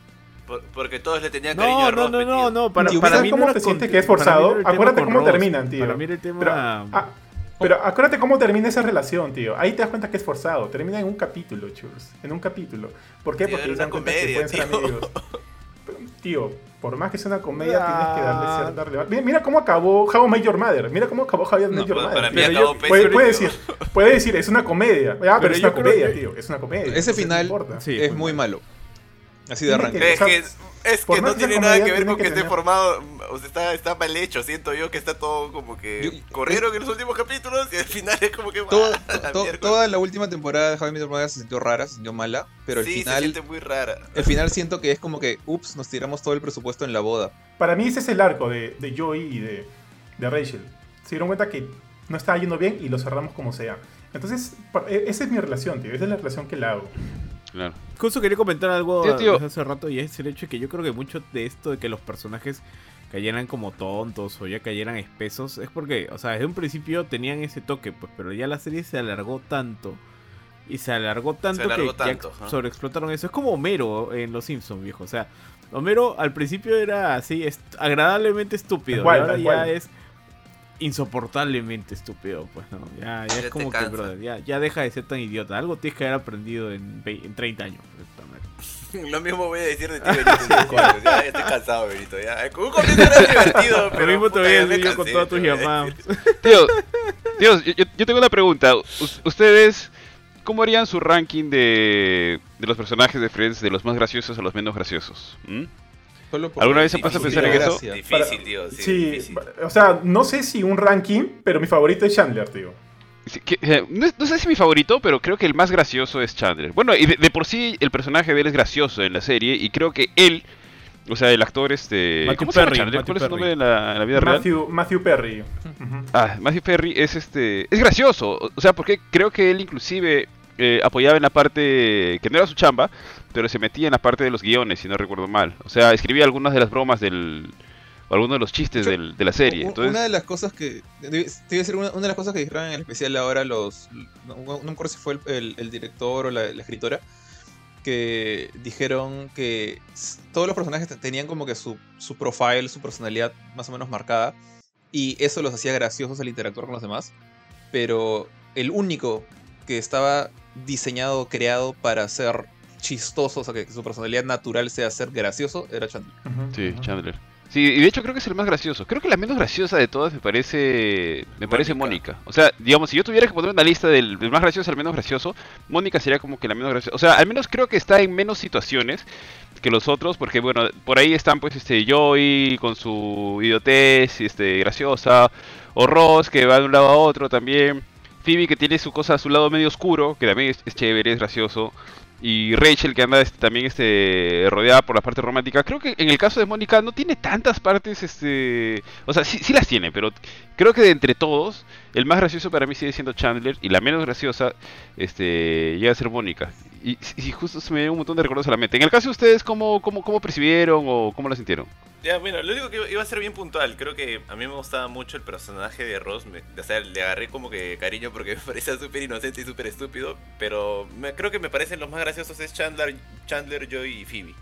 Por- porque todos le tenían cariño No, a no, Ross, no, no, tío. no, para, Tío, para ¿sabes mí cómo no te sientes que es forzado? no Acuérdate cómo Ross. terminan, tío. Para mí el tema... Pero, ah, pero acuérdate cómo termina esa relación, tío. Ahí te das cuenta que es forzado. Termina en un capítulo, churros. En un capítulo. ¿Por qué? Tío, Porque se dan una cuenta que pueden ser amigos. Pero, tío, por más que sea una comedia, Ah. tienes que darle cierta relevancia. Mira, mira cómo acabó How Met Your Mother. Mira cómo acabó No, Your para- Mother. Pero yo- puede, decir, puede decir, es una comedia. Ah, pero, Pero es una comedia, que- tío. Es una comedia. Ese no final. Sí, es muy malo. malo. Así de arranque. que- Es o sea, que, es que no tiene nada que ver con que que esté tener- formado, o sea, está, está mal hecho, siento yo que está todo como que Yo- corrieron en los últimos capítulos y al final es como que Todo- ¡ah, la to- toda la última temporada de How I Met Your Mother se sintió rara, se sintió mala, pero al sí, se final, siente muy rara. el final siento que es como que, ups, nos tiramos todo el presupuesto en la boda. Para mí ese es el arco de, de Joey y de, de Rachel. Se dieron cuenta que no estaba yendo bien y lo cerramos como sea. Entonces, e- esa es mi relación, tío. Esa es la relación que la hago. Claro. Justo quería comentar algo Tío, tío. hace rato y es el hecho de que yo creo que mucho de esto de que los personajes cayeran como tontos o ya cayeran espesos es porque, o sea, desde un principio tenían ese toque, pues, pero ya la serie se alargó tanto y se alargó tanto alargó que tanto, ya ajá. sobreexplotaron eso. Es como Homero en Los Simpsons, viejo. O sea, Homero al principio era así, est- agradablemente estúpido. Y ahora ya es insoportablemente estúpido, pues, ¿no? Ya, ya es te como que, cansa. brother, ya, ya deja de ser tan idiota. Algo tienes que haber aprendido en, en 30 años. Lo mismo voy a decir de ti, Benito. Ya, ya estoy cansado, Benito. Ya. Con un comienzo era divertido, pero Lo mismo te puta, voy a decir yo con todas tus te llamadas. Tío, yo, yo- tengo una pregunta. Us- ¿Ustedes cómo harían su ranking de, de los personajes de Friends, de los más graciosos a los menos graciosos? ¿Mm? Solo por ¿Alguna vez se pasa a pensar en eso? Difícil, tío. Sí, Sí, difícil. o sea, no sé si un ranking, pero mi favorito es Chandler, tío. Que, no, sé si mi favorito, pero creo que el más gracioso es Chandler. Bueno, y de, de por sí el personaje de él es gracioso en la serie y creo que él, o sea, el actor este... Matthew ¿Cómo se llama Perry, Chandler? Matthew ¿Cuál es su Perry. nombre en la, en la vida real? Matthew, Matthew Perry. Ah, Matthew Perry es este es gracioso, o- o sea, porque creo que él inclusive eh, apoyaba en la parte que no era su chamba, pero se metía en la parte de los guiones, si no recuerdo mal. O sea, escribía algunas de las bromas del o algunos de los chistes De del- de la serie. Entonces, Una de las cosas que. Te iba a decir, una, una de las cosas que dijeron en el especial ahora los. No, no me acuerdo si fue el, el- el director o la, la escritora. Que dijeron que todos los personajes te- tenían como que su, su profile, su personalidad más o menos marcada. Y eso los hacía graciosos al interactuar con los demás. Pero el único que estaba diseñado, creado para ser chistoso, o sea, que su personalidad natural sea ser gracioso, era Chandler. Sí. Chandler. Sí, y de hecho creo que es el más gracioso. Creo que la menos graciosa de todas me parece me parece Mónica. Mónica. O sea, digamos, si yo tuviera que poner una lista del, del más gracioso al menos gracioso, Mónica sería como que la menos graciosa. O sea, al menos creo que está en menos situaciones que los otros, porque bueno, por ahí están pues este Joey con su idiotez, este graciosa, o Ross que va de un lado a otro también, Phoebe que tiene su cosa a su lado medio oscuro, que también es, es chévere, es gracioso. y Rachel que anda este, también este rodeada por la parte romántica. Creo que en el caso de Mónica no tiene tantas partes, este, o sea, sí, sí las tiene, pero creo que de entre todos el más gracioso para mí sigue siendo Chandler y la menos graciosa este llega a ser Mónica. Y, y justo se me dio un montón de recuerdos a la mente. En el caso de ustedes, ¿cómo, cómo, cómo percibieron o cómo la sintieron? Ya, bueno, lo único que iba a ser bien puntual. Creo que a mí me gustaba mucho el personaje de Ross. Me- o sea, le agarré como que cariño porque me parecía súper inocente y súper estúpido. Pero me- creo que me parecen los más graciosos es Chandler, Chandler, Joy y Phoebe.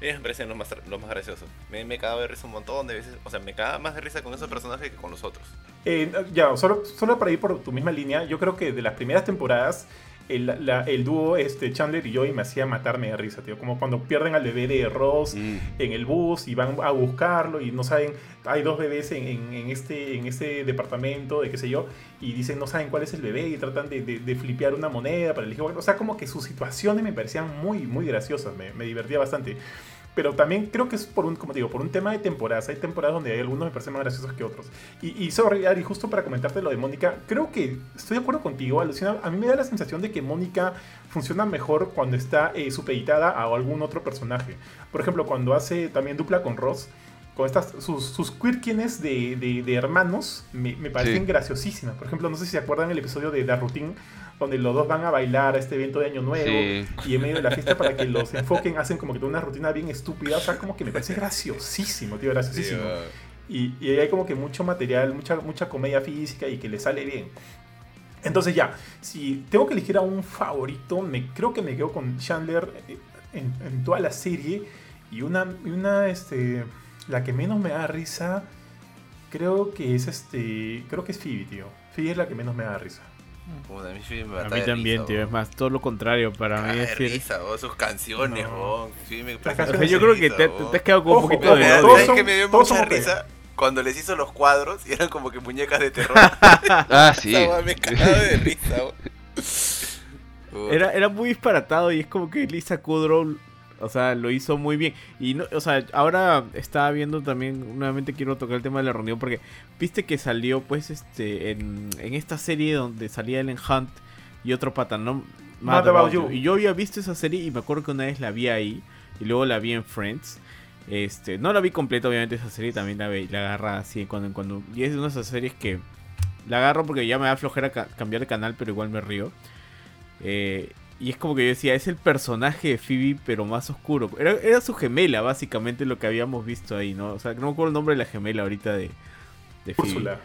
Ellos me parecen los más, los más graciosos. Me, me cagaba de risa un montón de veces. O sea, me cagaba más de risa con esos personajes que con los otros. Eh, ya, solo, solo para ir por tu misma línea, yo creo que de las primeras temporadas, el, la- el dúo este, Chandler y Joey me hacía matarme de risa, tío. Como cuando pierden al bebé de Ross Mm. en el bus y van a buscarlo y no saben, hay dos bebés en, en- en este, en este departamento, de qué sé yo, y dicen no saben cuál es el bebé y tratan de, de, de flipear una moneda para elegir. O sea, como que sus situaciones me parecían muy, muy graciosas, me, me divertía bastante. Pero también creo que es por un, como digo, por un tema de temporadas. Hay temporadas donde hay algunos me parecen más graciosos que otros. Y, y sorry, Ari, justo para comentarte lo de Mónica, creo que estoy de acuerdo contigo, Alucina. A mí me da la sensación de que Mónica funciona mejor cuando está eh, supeditada a algún otro personaje. Por ejemplo, cuando hace también dupla con Ross, con estas, sus, sus quirkines de, de, de hermanos, me, me parecen Sí. graciosísimas. Por ejemplo, no sé si se acuerdan el episodio de The Routine, donde los dos van a bailar a este evento de Año Nuevo Sí. y en medio de la fiesta para que los enfoquen hacen como que una rutina bien estúpida, o sea, como que me parece graciosísimo, tío, graciosísimo. Y, y hay como que mucho material, mucha, mucha comedia física y que le sale bien. Entonces ya, si tengo que elegir a un favorito, me, creo que me quedo con Chandler eh, en, en toda la serie. Y una, y una, este, la que menos me da risa, creo que es este, creo que es Phoebe, tío. Phoebe es la que menos me da risa. Puta, a mí, me A mí también, risa, tío. Es más, todo lo contrario. Para mí es de decir. risa, weón, sus canciones, No. me Las O canciones sea, yo creo que te, has quedado con un poquito de. ¿Sabes todos son- que me dio mucha risa? Cuando les hizo los cuadros y eran como que muñecas de terror. Ah, sí. Weá me cagaba de risa. Era, era muy disparatado y es como que Lisa Kudrow, o sea, lo hizo muy bien. Y, no, o sea, ahora estaba viendo también, nuevamente quiero tocar el tema de la reunión porque viste que salió, pues, este, en, en esta serie donde salía Ellen Hunt y otro pata, ¿no? Mad About You. Y yo había visto esa serie y me acuerdo que una vez la vi ahí y luego la vi en Friends. Este, no la vi completa, obviamente, esa serie también la, ve, la agarra así cuando en cuando. Y es una de esas series que la agarro porque ya me da flojera ca- cambiar de canal, pero igual me río. Eh, y es como que yo decía, es el personaje de Phoebe, pero más oscuro. Era, era su gemela, básicamente, lo que habíamos visto ahí, ¿no? O sea, no me acuerdo el nombre de la gemela ahorita de, de Phoebe. Úrsula.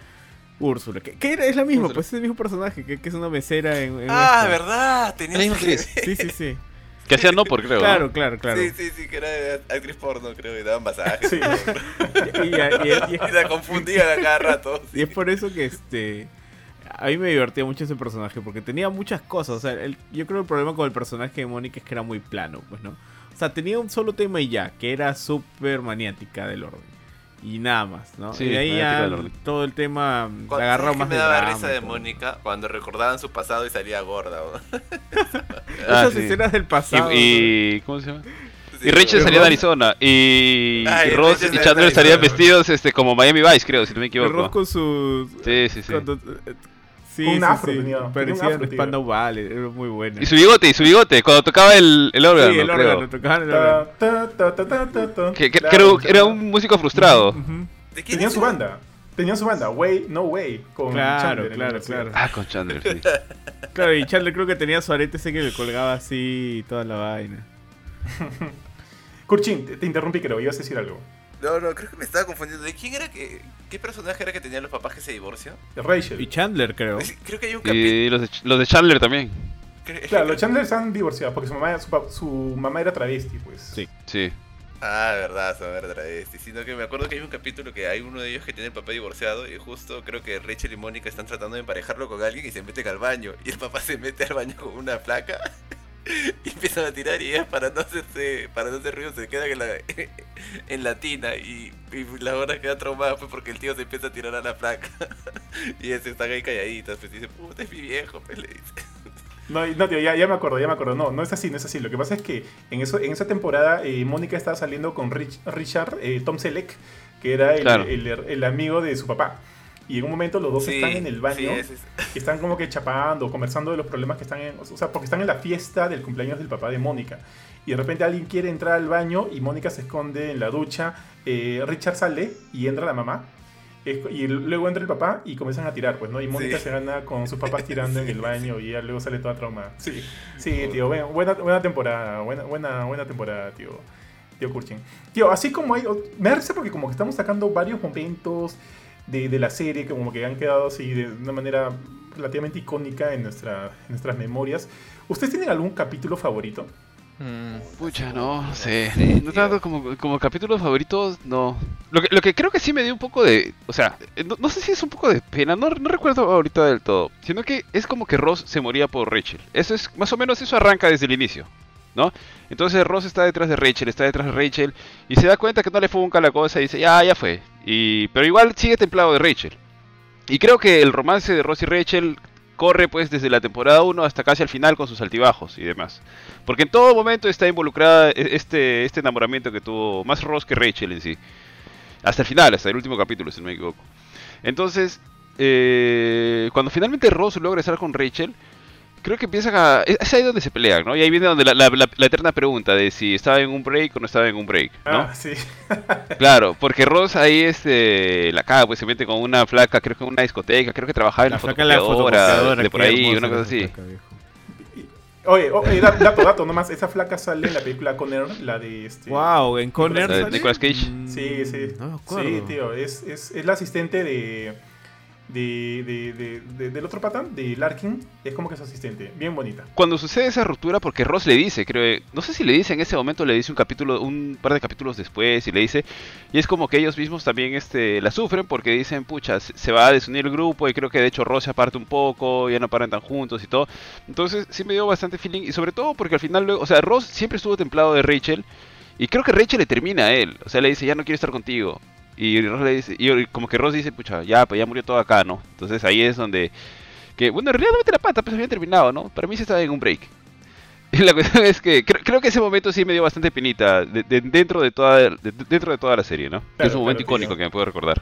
Úrsula. Que, que era- es la misma, Úrsula. pues es el mismo personaje, que, que es una mesera en. en Ah, esta. ¿verdad? Tenía La misma actriz. Sí, sí, sí. Que hacía no por creo. ¿no? Claro, claro, claro. Sí, sí, sí, que era actriz porno, creo, y daban masajes. Sí. Y, y- y- y- Y la confundían a cada rato. Y es por eso que este. A mí me divertía mucho ese personaje porque tenía muchas cosas. O sea, el- yo creo que el problema con el personaje de Mónica es que era muy plano, pues, ¿no? O sea, tenía un solo tema y ya, que era súper maniática del orden. Y nada más, ¿no? Sí, y de ahí ya todo el tema Cuando- ¿sabes más de me daba drama risa de. Mónica cuando recordaban su pasado y salía gorda. Ah, Esas sí. escenas del pasado. Y, y- ¿cómo se llama? Sí, y weón. salía de Arizona y, Ay, y Ross y de Chandler estarían vestidos este como Miami Vice, creo, si no me. El Ross equivoco. con sus. Sí, sí, sí. cuando- sí, Un sí, afro sí. tenía, tenía un afro, tío. Spandau Ballet, era muy buena. Y su bigote, y su bigote, cuando tocaba el, el órgano, sí, el creo. órgano, tocaban el órgano. Que, que- Claro, que era un músico frustrado. Ujú. ¿De quién Tenían es su banda. Tenían su banda, Way, No Way, con Claro, Chandler claro, claro. Ah, con Chandler, sí. Claro, y Chandler creo que tenía su arete ese que le colgaba así y toda la vaina. Kurchin, te, te interrumpí, creo, ibas a decir algo. No, no, creo que me estaba confundiendo. ¿De quién era que.? ¿Qué personaje era que tenían los papás que se divorcian? Rachel. Y Chandler, creo. Creo que hay un capítulo. Y los de, los de Chandler también. Claro, los Chandler están divorciados porque su mamá, su, pa- su mamá era travesti, pues. Sí. Sí. Ah, verdad, se a ver travesti. Sino que me acuerdo que hay un capítulo que hay uno de ellos que tiene el papá divorciado y justo creo que Rachel y Mónica están tratando de emparejarlo con alguien y se meten al baño. Y el papá se mete al baño con una placa y empiezan a tirar y ellas para no hacerse, para no hacer ruido se quedan en la, en la tina y, y la hora queda traumada pues porque el tío se empieza a tirar a la placa. y ellas están ahí calladitas, pues y dice, puta es mi viejo, pues le dice. No, no, tío, ya, ya me acuerdo, ya me acuerdo. No, no es así, no es así. Lo que pasa es que en, eso, en esa temporada eh, Mónica estaba saliendo con Rich- Richard, eh, Tom Selleck, que era el, Claro. el- el amigo de su papá. Y en un momento los dos Sí, están en el baño sí, ese es- y están como que chapando, conversando de los problemas que están en, o sea, porque están en la fiesta del cumpleaños del papá de Mónica. Y de repente alguien quiere entrar al baño y Mónica se esconde en la ducha, eh, Richard sale y entra la mamá. Y luego entra el papá y comienzan a tirar, pues, ¿no? Y Mónica Sí. se gana con sus papás tirando en el baño y luego sale toda trauma. Sí, sí, tío, buena, buena, temporada, buena, buena, buena temporada, tío. Tío Kurchin. Tío, así como hay. Me da porque como que estamos sacando varios momentos de, de la serie que como que han quedado así de una manera relativamente icónica en, nuestra, en nuestras memorias. ¿Ustedes tienen algún capítulo favorito? Mm, Pucha, no, no sé. Sí, No tanto como, como capítulos favoritos, no. Lo que, lo que creo que sí me dio un poco de. O sea, eh, no, no sé si es un poco de pena, no, no recuerdo ahorita del todo. Sino que es como que Ross se moría por Rachel. Eso es, más o menos, eso arranca desde el inicio. Entonces Ross está detrás de Rachel, está detrás de Rachel. Y se da cuenta que no le funca la cosa y dice, ya, ya fue. Y, pero igual sigue templado de Rachel. Y creo que el romance de Ross y Rachel corre pues desde la temporada 1 hasta casi al final con sus altibajos y demás. Porque en todo momento está involucrada e- este, este enamoramiento que tuvo más Ross que Rachel en sí. Hasta el final, hasta el último capítulo, si no me equivoco. Entonces, eh, cuando finalmente Ross logra estar con Rachel, creo que empiezan a... Es ahí donde se pelean, ¿no? Y ahí viene donde la, la- la- la eterna pregunta de si estaba en un break o no estaba en un break, ¿no? Ah, sí. Claro, porque Ross ahí este, la caga, pues se mete con una flaca, creo que en una discoteca, creo que trabajaba en la, flaca la fotocopiadora, de por ahí, una cosa así. Oye, oye, da- dato, dato, nomás. Esa flaca sale en la película Conner, la de este. Wow, en Conner ¿La de sale? Nicolas Cage? Mm, Sí, sí. No me acuerdo. Sí, tío, es, es, es la asistente de, de, de, de- de- del otro patán, de Larkin. Es como que su asistente. Bien bonita. Cuando sucede esa ruptura, porque Ross le dice, creo, no sé si le dice en ese momento, le dice un capítulo, un par de capítulos después, y le dice, y es como que ellos mismos también este, la sufren porque dicen, pucha, se se va a desunir el grupo, y creo que de hecho Ross se aparte un poco, ya no paran tan juntos y todo. Entonces sí me dio bastante feeling, y sobre todo porque al final, luego, o sea, Ross siempre estuvo templado de Rachel, y creo que Rachel le termina a él, o sea, le dice, ya no quiero estar contigo. Y Ross le dice, y como que Ross dice, pucha, ya, pues ya murió todo acá, ¿no? Entonces ahí es donde que, bueno, en realidad no mete la pata, pues habían terminado, ¿no? Para mí se estaba en un break. Y la cuestión es que creo, creo que ese momento sí me dio bastante pinita de- de- dentro, de toda, de- de- dentro de toda la serie, ¿no? Que Claro, es un momento claro, icónico tío. que me puedo recordar.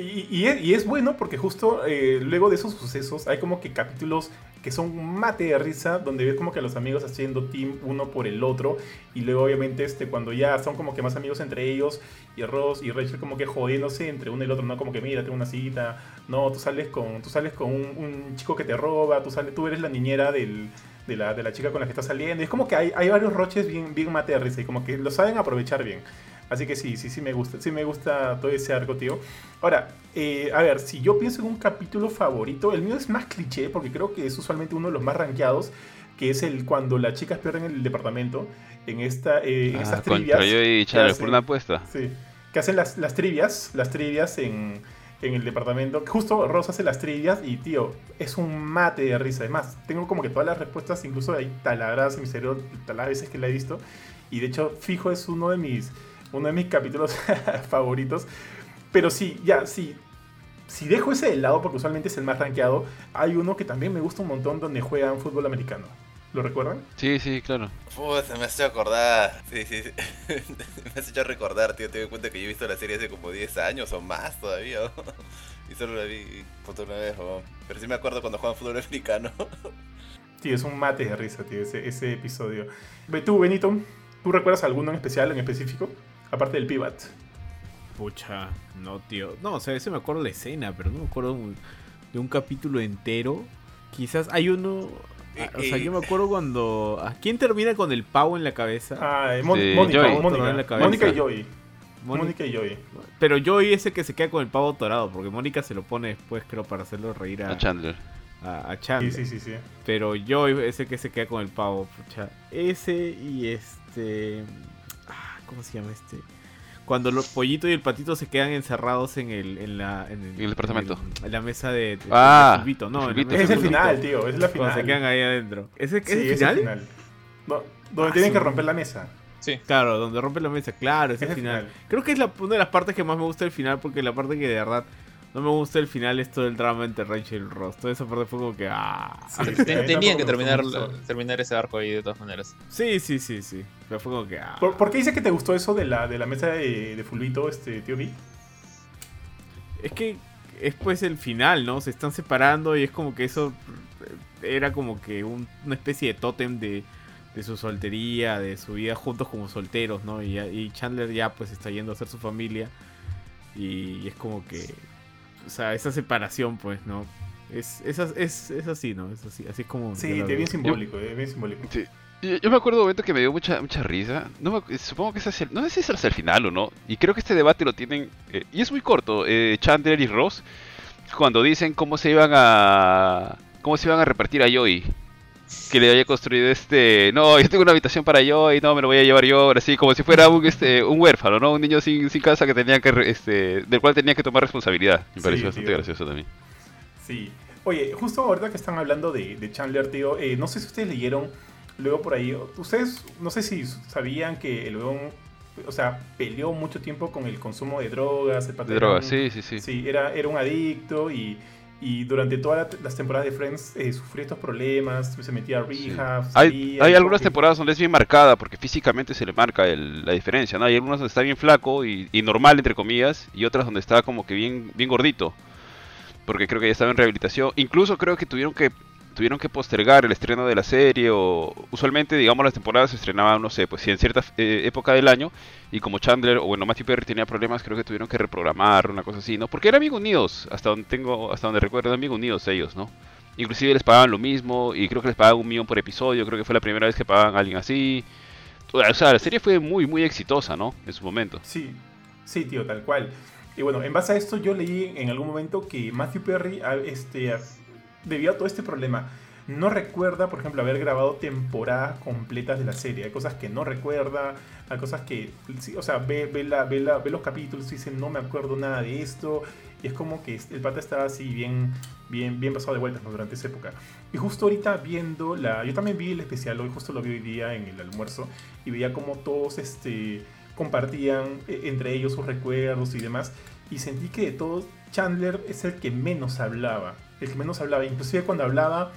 Y, es, bueno porque justo eh, luego de esos sucesos hay como que capítulos que son mate de risa, donde ves como que los amigos haciendo team uno por el otro, y luego obviamente este, cuando ya son como que más amigos entre ellos, y Ross y Rachel como que jodiéndose entre uno y el otro, ¿no? Como que mira, tengo una cita, no, tú sales con, tú sales con un, chico que te roba, tú, sales, tú eres la niñera del, de, la, de la chica con la que estás saliendo, es como que hay, hay varios roches bien, bien mate de risa, y como que lo saben aprovechar bien. Así que sí, sí, sí me gusta, sí me gusta todo ese arco, tío. Ahora, eh, a ver, si yo pienso en un capítulo favorito, el mío es más cliché porque creo que es usualmente uno de los más rankeados, que es el cuando las chicas pierden el departamento en esta, eh, en Ah, estas trivias. yo y hacen- por una apuesta. Sí, que hacen las, las trivias, las trivias en, en el departamento. Justo Rosa hace las trivias y, tío, es un mate de risa. Además, tengo como que todas las respuestas, incluso hay taladradas en mi cerebro, las veces que la he visto. Y de hecho, fijo, es uno de mis, uno de mis capítulos favoritos. Pero sí, ya, sí. Si dejo ese de lado, porque usualmente es el más rankeado, hay uno que también me gusta un montón donde juegan fútbol americano. ¿Lo recuerdan? Sí, sí, claro. Puta, me has hecho acordar. Sí, sí, sí. me has hecho recordar, tío. Te doy cuenta que yo he visto la serie hace como 10 años o más todavía. ¿no? y solo la vi puta una vez, ¿no? Pero sí me acuerdo cuando jugaban fútbol americano. Sí, es un mate de risa, tío, ese, ese episodio. Tú, Benito, ¿tú recuerdas alguno en especial, en específico? Aparte del Pivat. Pucha, no, tío. No, o sea, ese me acuerdo de la escena, pero no me acuerdo un- de un capítulo entero. Quizás hay uno. ah, O sea, Y- yo me acuerdo cuando. ¿A quién termina con el pavo en la cabeza? Ah, eh, Sí, Mónica, Joey. En la Mónica, cabeza. Mónica y Joey. Mónica. Y Joey. Pero yo es ese que se queda con el pavo torado, porque Mónica se lo pone después, creo, para hacerlo reír a, A Chandler. a, a Sí, Chandler. sí, sí, sí. Pero yo ese que se queda con el pavo, pucha. Ese y este. ¿Cómo se llama este? Cuando los pollitos y el patito se quedan encerrados en el, en la, en el, En el departamento. en el- en la mesa de, de- Ah, de Fulvito, no, Fulvito. mesa es el final, tío. Es la Cuando se quedan final. ahí adentro. ¿Ese Sí, es el es el final? final. No, donde Ah, tienen sí. que romper la mesa. Sí. Claro, donde rompe la mesa, claro, ese Es es el el final. final. Creo que es la, una de las partes que más me gusta del final, porque la parte que de verdad no me gusta el final es todo el drama entre Rachel y Ross. Toda esa parte fue como que. Ah. Sí, sí, Tenían que terminar, terminar ese arco ahí de todas maneras. Sí, sí, sí, sí. Pero fue como que. Ah. ¿Por, por qué dices que te gustó eso de la, de la mesa de, de Fulvito, este tío B? Es que es pues el final, ¿no? Se están separando y es como que eso era como que un- una especie de tótem de, de su soltería, de su vida juntos como solteros, ¿no? Y, ya- y Chandler ya pues está yendo a hacer su familia y, es como que, o sea, esa separación pues, ¿no? Es, es, es, es así, ¿no? Es así, así es como... Sí, veo. bien simbólico, eh, bien simbólico. Sí. Yo, me acuerdo de un momento que me dio mucha mucha risa. No me acu- supongo que es hacia el- no sé si es hacia el final o no. Y creo que este debate lo tienen. eh, y es muy corto. eh, Chandler y Ross. Cuando dicen cómo se iban a. cómo se iban a repartir a Joey. Que le había construido este. No, yo tengo una habitación para Joey, no, me lo voy a llevar yo ahora sí, como si fuera un este un huérfano, ¿no? Un niño sin, sin casa que tenía que este. del cual tenía que tomar responsabilidad. Me Sí, pareció bastante tío. gracioso también. Sí. Oye, justo ahorita que están hablando de, de Chandler, tío, eh, no sé si ustedes leyeron luego por ahí. Ustedes, no sé si sabían que el weón, o sea, peleó mucho tiempo con el consumo de drogas. El pata De drogas, sí, sí, sí. Sí, era, era un adicto y, y durante todas la- las temporadas de Friends eh, sufrió estos problemas, se metía a Sí. rehab. Hay, salía, hay algunas temporadas donde es bien marcada porque físicamente se le marca el- la diferencia, ¿no? Hay algunas donde está bien flaco y, y normal, entre comillas, y otras donde está como que bien, bien gordito. Porque creo que ya estaba en rehabilitación. Incluso creo que tuvieron que tuvieron que postergar el estreno de la serie o usualmente digamos las temporadas se estrenaban no sé pues sí, en cierta eh, época del año y como Chandler o bueno Matthew Perry tenía problemas creo que tuvieron que reprogramar una cosa así no porque eran amigos unidos hasta donde tengo hasta donde recuerdo amigos unidos ellos no Inclusive les pagaban lo mismo y creo que les pagaban un millón por episodio. Creo que fue la primera vez que pagaban a alguien así. O sea, la serie fue muy, muy exitosa, ¿no? En su momento. Sí, sí, tío, tal cual. Y bueno, en base a esto yo leí en algún momento que Matthew Perry, este, debido a todo este problema, no recuerda, por ejemplo, haber grabado temporadas completas de la serie. Hay cosas que no recuerda, hay cosas que, o sea, ve, ve, la, ve, la- ve los capítulos y dice, no me acuerdo nada de esto. Y es como que el pata estaba así bien, bien, bien pasado de vueltas ¿no? durante esa época. Y justo ahorita viendo la... Yo también vi el especial, hoy justo lo vi hoy día en el almuerzo, y veía como todos este, compartían eh, entre ellos sus recuerdos y demás. Y sentí que de todos, Chandler es el que menos hablaba. El que menos hablaba. Inclusive cuando hablaba,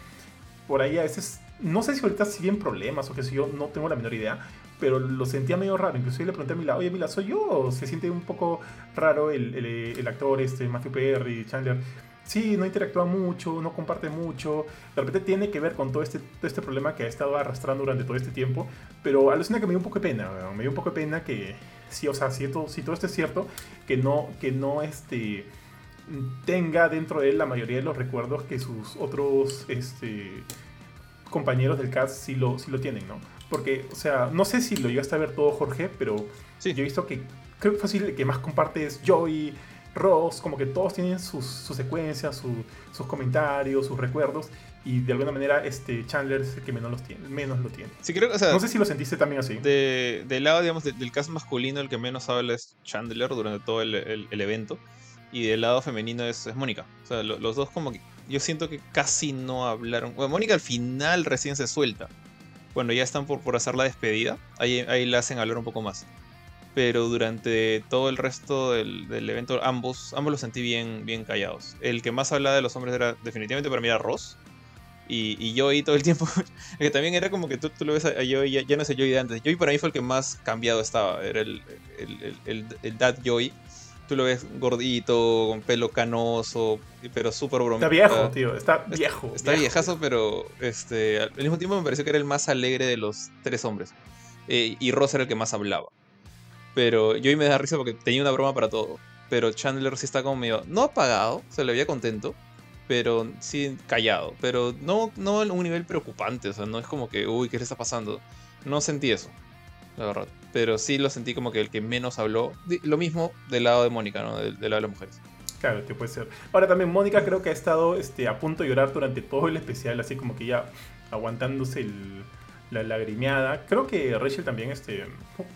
por ahí a veces... No sé si ahorita siguen problemas o qué sé yo, no tengo la menor idea. Pero lo sentía medio raro. Inclusive le pregunté a Mila, oye Mila, ¿soy yo? ¿O se siente un poco raro el, el- el actor este, Matthew Perry, Chandler? Sí, no interactúa mucho, no comparte mucho. De repente tiene que ver con todo este, todo este problema que ha estado arrastrando durante todo este tiempo. Pero alucina que me dio un poco de pena, me dio un poco de pena que, sí, o sea, si, esto- si todo esto es cierto, que no, que no este, tenga dentro de él la mayoría de los recuerdos que sus otros este, compañeros del cast sí lo, sí lo tienen, ¿no? Porque, o sea, no sé si lo llegaste a ver todo, Jorge, pero Sí. yo he visto que creo que fácil el que más comparte es Joey, Ross, como que todos tienen sus, sus secuencias, su- sus comentarios, sus recuerdos, y de alguna manera este Chandler es el que menos, los tiene, menos lo tiene. Sí, creo que, o sea, No sé si lo sentiste también así. de, del lado, digamos, de- del cast masculino, el que menos habla es Chandler durante todo el, el- el evento. Y del lado femenino es, es Mónica. O sea, lo- los dos como que... Yo siento que casi no hablaron. Bueno, Mónica al final recién se suelta. Cuando ya están por, por hacer la despedida, ahí, ahí la hacen hablar un poco más. Pero durante todo el resto del, del evento, ambos, ambos los sentí bien, bien callados. El que más hablaba de los hombres era definitivamente para mí era Ross. Y, y Joey todo el tiempo que también era como que tú, tú lo ves a, a Joey, ya, ya no el Joey de antes. Joey para mí fue el que más cambiado estaba. Era el, el, el- el dad Joey. Tú lo ves gordito, con pelo canoso, y- pero súper bromista. Está viejo, tío, está viejo. Está viejo. viejazo, pero este, al mismo tiempo me pareció que era el más alegre de los tres hombres. Eh, y Ross era el que más hablaba. Pero Joey me da risa porque tenía una broma para todo. Pero Chandler sí está como medio, no apagado, se le veía contento, pero sí callado. Pero no, no a un nivel preocupante, o sea, no es como que, uy, ¿qué le está pasando? No sentí eso, Pero sí lo sentí como que el que menos habló. Lo mismo del lado de Mónica, ¿no? Del, lado de las mujeres. Claro, que puede ser. Ahora también Mónica creo que ha estado este, a punto de llorar durante todo el especial, así como que ya aguantándose el- la lagrimeada. Creo que Rachel también, este,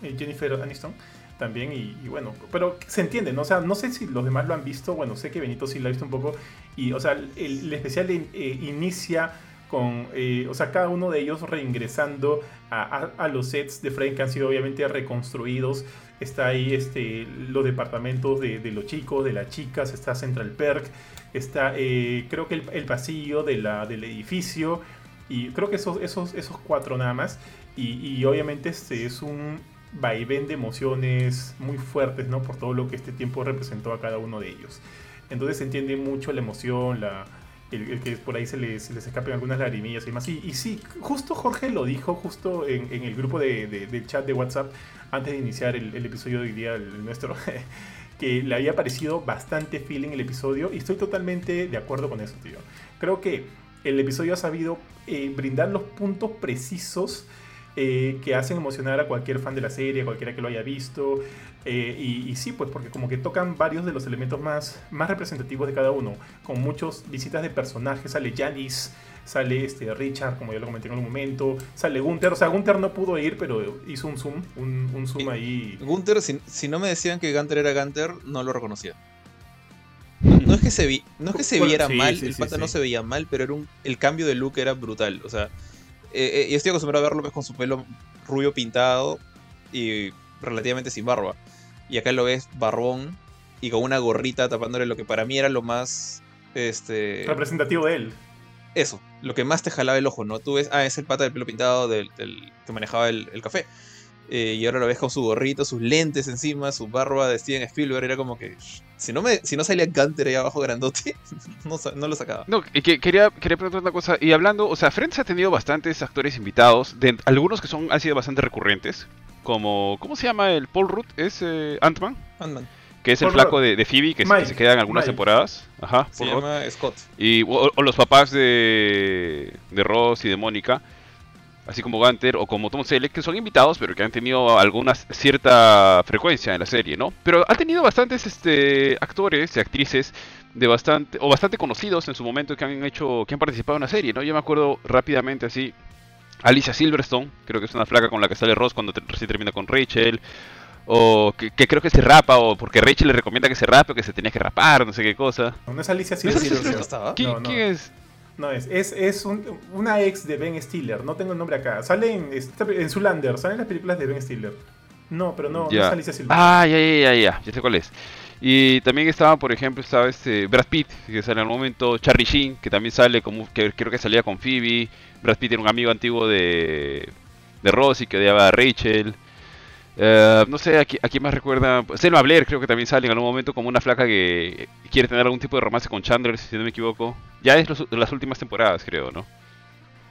eh, Jennifer Aniston también, y, bueno, pero se entiende, ¿no? O sea, no sé si los demás lo han visto, bueno, sé que Benito sí lo ha visto un poco, y, o sea, el, el especial eh, inicia con, eh, o sea, cada uno de ellos reingresando a, los sets de Frank que han sido obviamente reconstruidos. Está ahí este, los departamentos de, los chicos, de las chicas, está Central Perk, está eh, creo que el, pasillo de la, del edificio, y creo que esos, esos, esos cuatro nada más. Y, y obviamente este es un, vaivén de emociones muy fuertes, ¿no? Por todo lo que este tiempo representó a cada uno de ellos. Entonces se entiende mucho la emoción, la, el, que por ahí se les, les escapen algunas lagrimillas y demás. Y, y sí, justo Jorge lo dijo, justo en, en el grupo de, de- chat de WhatsApp, antes de iniciar el, episodio de hoy día, el nuestro, que le había parecido bastante feeling el episodio. Y estoy totalmente de acuerdo con eso, tío. Creo que el episodio ha sabido eh, brindar los puntos precisos eh, que hacen emocionar a cualquier fan de la serie, a cualquiera que lo haya visto. Eh, y, y sí, pues porque como que tocan varios de los elementos más, más representativos de cada uno, con muchas visitas de personajes, sale Janice, sale este Richard, como ya lo comenté en algún momento, sale Gunther, o sea, Gunther no pudo ir, pero hizo un zoom, un, un zoom Y- ahí. Gunther, si, si no me decían que Gunter era Gunter, no lo reconocía. No, no es que se, vi, no es que se Bueno, viera sí, mal, sí, el sí, pata no se veía mal, pero era un, el cambio de look era brutal. O sea, eh, eh, yo estoy acostumbrado a verlo pues, con su pelo rubio pintado y relativamente sin barba. Y acá lo ves barbón y con una gorrita tapándole lo que para mí era lo más. Este, Representativo de él. eso, lo que más te jalaba el ojo, ¿no? Tú ves, ah, es el pata del pelo pintado del, del que manejaba el, el café. Eh, y ahora lo ves con su gorrito, sus lentes encima, su barba de Steven Spielberg. Era como que. Si no, me, si no salía Gunter ahí abajo grandote, no, lo sacaba. No, y que quería, quería preguntar una cosa. Y hablando, o sea, Friends ha tenido bastantes actores invitados, de, algunos que son han sido bastante recurrentes, como, ¿cómo se llama el Paul Rudd? ¿Es eh, Ant-Man? Ant-Man. Que es el flaco de, de Phoebe, que, se- que Mike, se queda en algunas Mike. temporadas. Ajá, Se llama Scott. Y, o, o los papás de, de Ross y de Mónica, así como Gunter o como Tom Selleck, que son invitados, pero que han tenido alguna cierta frecuencia en la serie, ¿no? Pero ha tenido bastantes este, actores y actrices de bastante o bastante conocidos en su momento que han hecho que han participado en la serie, ¿no? Yo me acuerdo rápidamente así Alicia Silverstone, creo que es una flaca con la que sale Ross cuando te- recién termina con Rachel. O que, que creo que se rapa, o porque Rachel le recomienda que se rape, o que se tenía que rapar, no sé qué cosa. No es Alicia ¿No es Alicia Silverstone. ¿Quién, No, no. quién es? No, es, es, es un- una ex de Ben Stiller, no tengo el nombre acá. Sale en, en Zulander, salen las películas de Ben Stiller. No, pero no, no Ya. es Alicia Silverstone. Ah, ya, ya, ya, ya, ya sé cuál es. Y también estaba, por ejemplo, estaba este Brad Pitt, que sale en algún momento, Charlie Sheen, que también sale como, que creo que salía con Phoebe. Brad Pitt era un amigo antiguo de, de Ross y que odiaba a Rachel. Eh, no sé, aquí, aquí más recuerda. Selma Blair creo que también sale en algún momento como una flaca que quiere tener algún tipo de romance con Chandler, si no me equivoco. Ya es los- las últimas temporadas, creo, ¿no?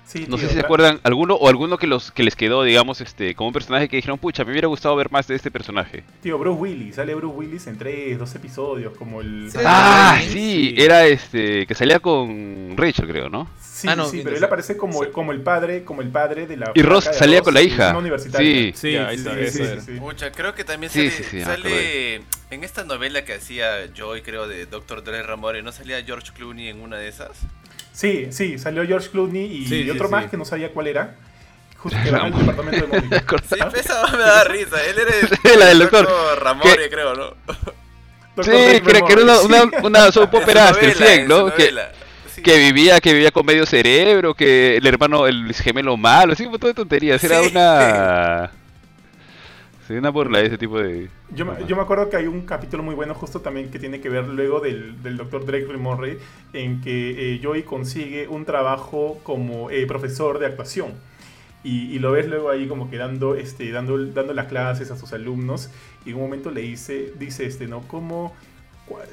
Sí, No sé si se acuerdan alguno o alguno que los que les quedó, digamos, este, como un personaje que dijeron, pucha, me hubiera gustado ver más de este personaje. Tío, Bruce Willis, sale Bruce Willis en tres, dos episodios, como el... Sí. Ah, Sí. sí, era este que salía con Rachel, creo, ¿no? Sí, Ah, no, sí, pero él aparece como, Sí. como el padre, como el padre de la... Y Ross salía Ross, con la hija. Sí. Sí, Ya, ahí sí, está, sí, sí, era. sí. Pucha, creo que también Sí, sale, sí, sí, me sale en esta novela que hacía Joy, creo, de Dr. Dre Ramore, ¿no salía George Clooney en una de esas? Sí, sí, salió George Clooney y, Sí, y otro sí. más que no sabía cuál era. Justo que en el departamento de Mónica. Sí, esa me da risa. Él era el, Sí, la del doctor. Ramore, creo, ¿no? Doctor Sí, Drake que era, que era una, una, una soap opera hasta el novela, 100, en ¿no? Que, vivía, que vivía con medio cerebro, que el hermano, el gemelo malo, así un montón de tonterías. Era Sí. una. Sí, una burla ese tipo de. Yo, me- yo me acuerdo que hay un capítulo muy bueno justo también que tiene que ver luego del, del Dr. Drake Murray en que eh, Joey consigue un trabajo como eh, profesor de actuación. Y, y lo ves luego ahí como que dando, este, dando, dando las clases a sus alumnos y en un momento le dice, dice este, ¿no? Como,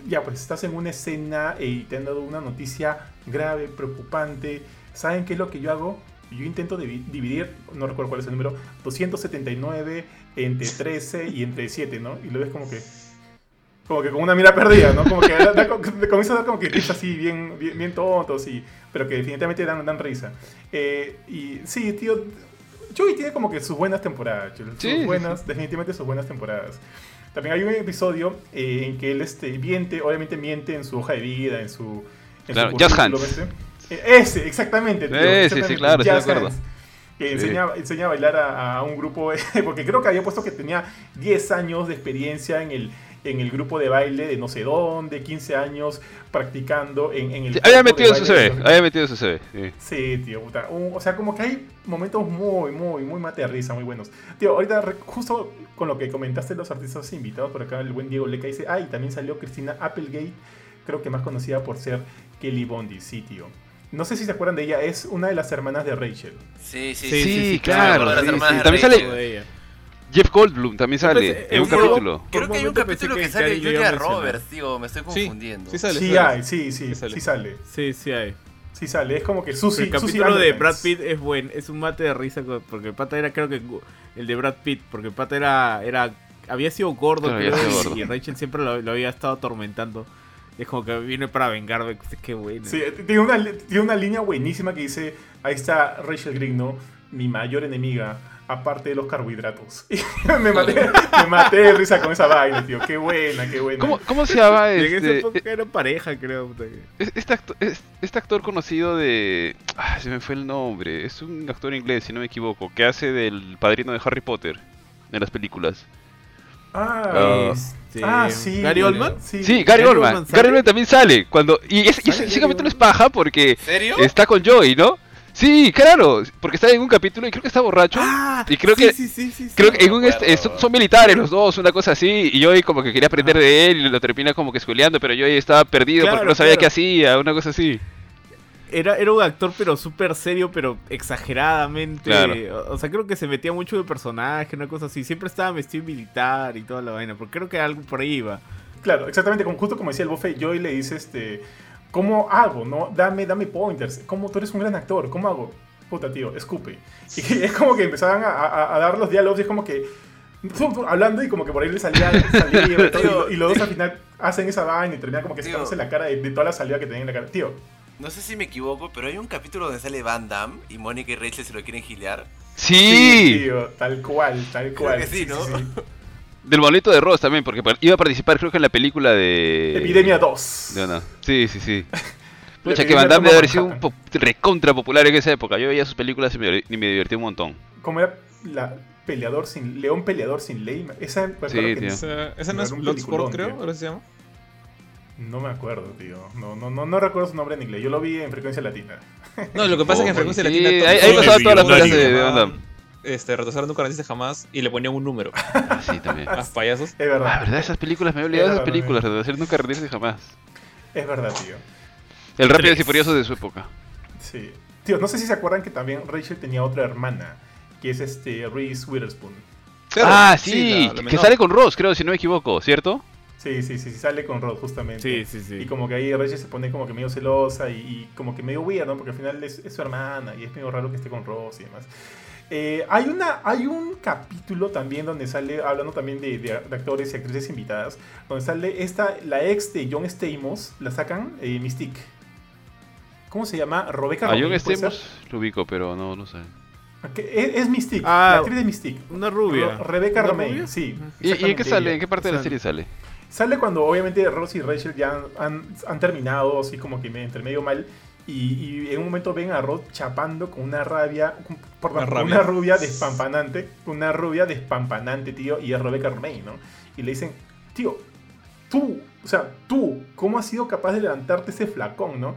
ya pues estás en una escena y te han dado una noticia grave, preocupante. ¿Saben qué es lo que yo hago? Yo intento divi- dividir, no recuerdo cuál es el número, 279 entre 13 y entre 7, ¿no? Y lo ves como que. Como que con una mira perdida, ¿no? Como que da- da- te comienza a dar como que tips así bien, bien, bien tontos, y, pero que definitivamente dan, dan risa. Eh, y sí, tío. Joey tiene como que sus buenas temporadas, sus sí, buenas, definitivamente sus buenas temporadas. También hay un episodio eh, en que él este, miente, obviamente miente en su hoja de vida, en su. En Claro, su currículum, Hands. este. Eh, Ese, exactamente. tío, Ese, sí, exactamente, claro, sí me Just acuerdo. Hands, Que Sí. enseña, enseña a bailar a, a un grupo, porque creo que había puesto que tenía 10 años de experiencia en el, en el grupo de baile de no sé dónde, 15 años practicando en, en el... Sí, había de metido su de CV, había metido su CV. sí. Sí, tío, puta. O sea, como que hay momentos muy, muy, muy mate de risa, muy buenos. Tío, ahorita justo con lo que comentaste los artistas invitados por acá, el buen Diego Leca dice, ah, y también salió Cristina Applegate, creo que más conocida por ser Kelly Bondi, sí, tío. No sé si se acuerdan de ella, es una de las hermanas de Rachel. Sí, sí, Sí, sí. claro, sí, sí. También sale-. Jeff Goldblum también sale en un capítulo. Creo que hay un capítulo que, que sale Julia. Roberts, tío, me estoy Sí, confundiendo. sí sale. Sí sale. hay, sí, sí, Sí sale. sí sale. Sí, sí hay. Sí sale. Es como que Susie. el Susie capítulo de. Brad Pitt es buen, es un mate de risa porque el pata era creo que el de Brad Pitt, porque el pata era era había sido gordo, Claro, había creo, sido y- gordo. y Rachel siempre lo, lo había estado atormentando. Es como que viene para vengarme, qué bueno. Sí, tiene una, tiene una línea buenísima que dice, ahí está Rachel Green, ¿no? Mi mayor enemiga, aparte de los carbohidratos. Me, maté, me maté de risa con esa vaina, tío. Qué buena, qué buena. ¿Cómo, cómo se llama Y en esa este, época era pareja, creo. es- este, acto- es- este actor conocido de... Ah, se me fue el nombre. Es un actor inglés, si no me equivoco, que hace del padrino de Harry Potter en las películas. Ah, Este, ah, sí. Gary Oldman. Sí, Sí, Gary Gary Oldman. Gary Oldman también sale. Cuando, y ese, y ese- ¿Sale ese Gary capítulo es paja porque ¿Serio? está con Joey, ¿no? Sí, claro, porque está en un capítulo y creo que está borracho. Ah, Y creo sí, que- sí, sí, sí, sí. Creo que en un son, son militares los dos, una cosa así, y Joey como que quería aprender de él y lo termina como que escueleando, pero Joey estaba perdido porque no sabía claro. qué hacía, una cosa así. Era, era un actor, pero súper serio, pero exageradamente. Claro. O, o sea, creo que se metía mucho de personaje, una cosa así. Siempre estaba vestido militar y toda la vaina, porque creo que algo por ahí iba. Claro, exactamente, como, justo como decía el bofe, Joey le dice, este, ¿cómo hago? no Dame, dame pointers. ¿Cómo tú eres un gran actor? ¿Cómo hago? Puta, tío, escupe. Y es como que empezaban a, a- a dar los diálogos y es como que hablando y como que por ahí le salía, salía y, todo, y, y los dos al final hacen esa vaina y terminan como que Tío. sacándose la cara de, de toda la salida que tenían en la cara. Tío, No sé si me equivoco, pero hay un capítulo donde sale Van Damme y Mónica y Rachel se lo quieren gilear. Sí, tío, tal cual, tal Creo cual. que sí, ¿no? Del bonito de Ross también, porque iba a participar creo que en la película de... Epidemia 2. de una- Sí, sí, sí. Pucha, que Van Damme debe haber sido un po- recontra popular en esa época. Yo veía sus películas y me, y me divertí un montón. Como era la peleador sin, León peleador sin ley. Esa, Sí, que- tío. Esa, esa no Era es un Bloodsport, creo, ahora se llama. No me acuerdo, tío. No, no, no, no recuerdo su nombre en inglés. Yo lo vi en frecuencia latina. No, lo que pasa es que en frecuencia sí, latina. ahí- el todas las pelas de- Van Damme. Este, retrasaron nunca naciste jamás y le ponían un número. Ah, sí, también. Más payasos. Es verdad. Ah, ¿verdad? Esas películas, me he olvidado de esas películas, hacer nunca rendirse jamás. Es verdad, tío. El Rápido y. Furioso de su época. Sí. Tío, no sé si se acuerdan que también Rachel tenía otra hermana, que es este Reese Witherspoon. ah, sí, sí, la- la que sale con Ross, creo, si no me equivoco, ¿cierto? Sí, sí, sí, sí, sale con Rod justamente. Sí, sí, sí. Y como que ahí Rachel se pone como que medio celosa y, y como que medio weird, ¿no? Porque al final es, es su hermana y es medio raro que esté con Ross y demás. Eh, hay, una, hay un capítulo también donde sale, hablando también de, de- de actores y actrices invitadas, donde sale esta, la ex de John Stamos, la sacan, eh, Mystique. ¿Cómo se llama? Rebecca A John. Stamos lo ubico, pero no, no sé. Que Es, es Mystique, Ah, la actriz de Mystique. Una rubia. Ro- Rebecca ¿Una Romaine, rubia? sí. ¿Y, y en qué sale? ¿En qué parte de la serie sale? Sale cuando obviamente Ross y Rachel ya han, han- han terminado, así como que me- entre medio mal. Y, y en un momento ven a Ross chapando con una rabia, perdón, Una con rabia. una rubia despampanante, una rubia despampanante, tío, y es Rebecca Romaine, ¿no? Y le dicen, tío, tú, o sea, tú, ¿cómo has sido capaz de levantarte ese flacón, no?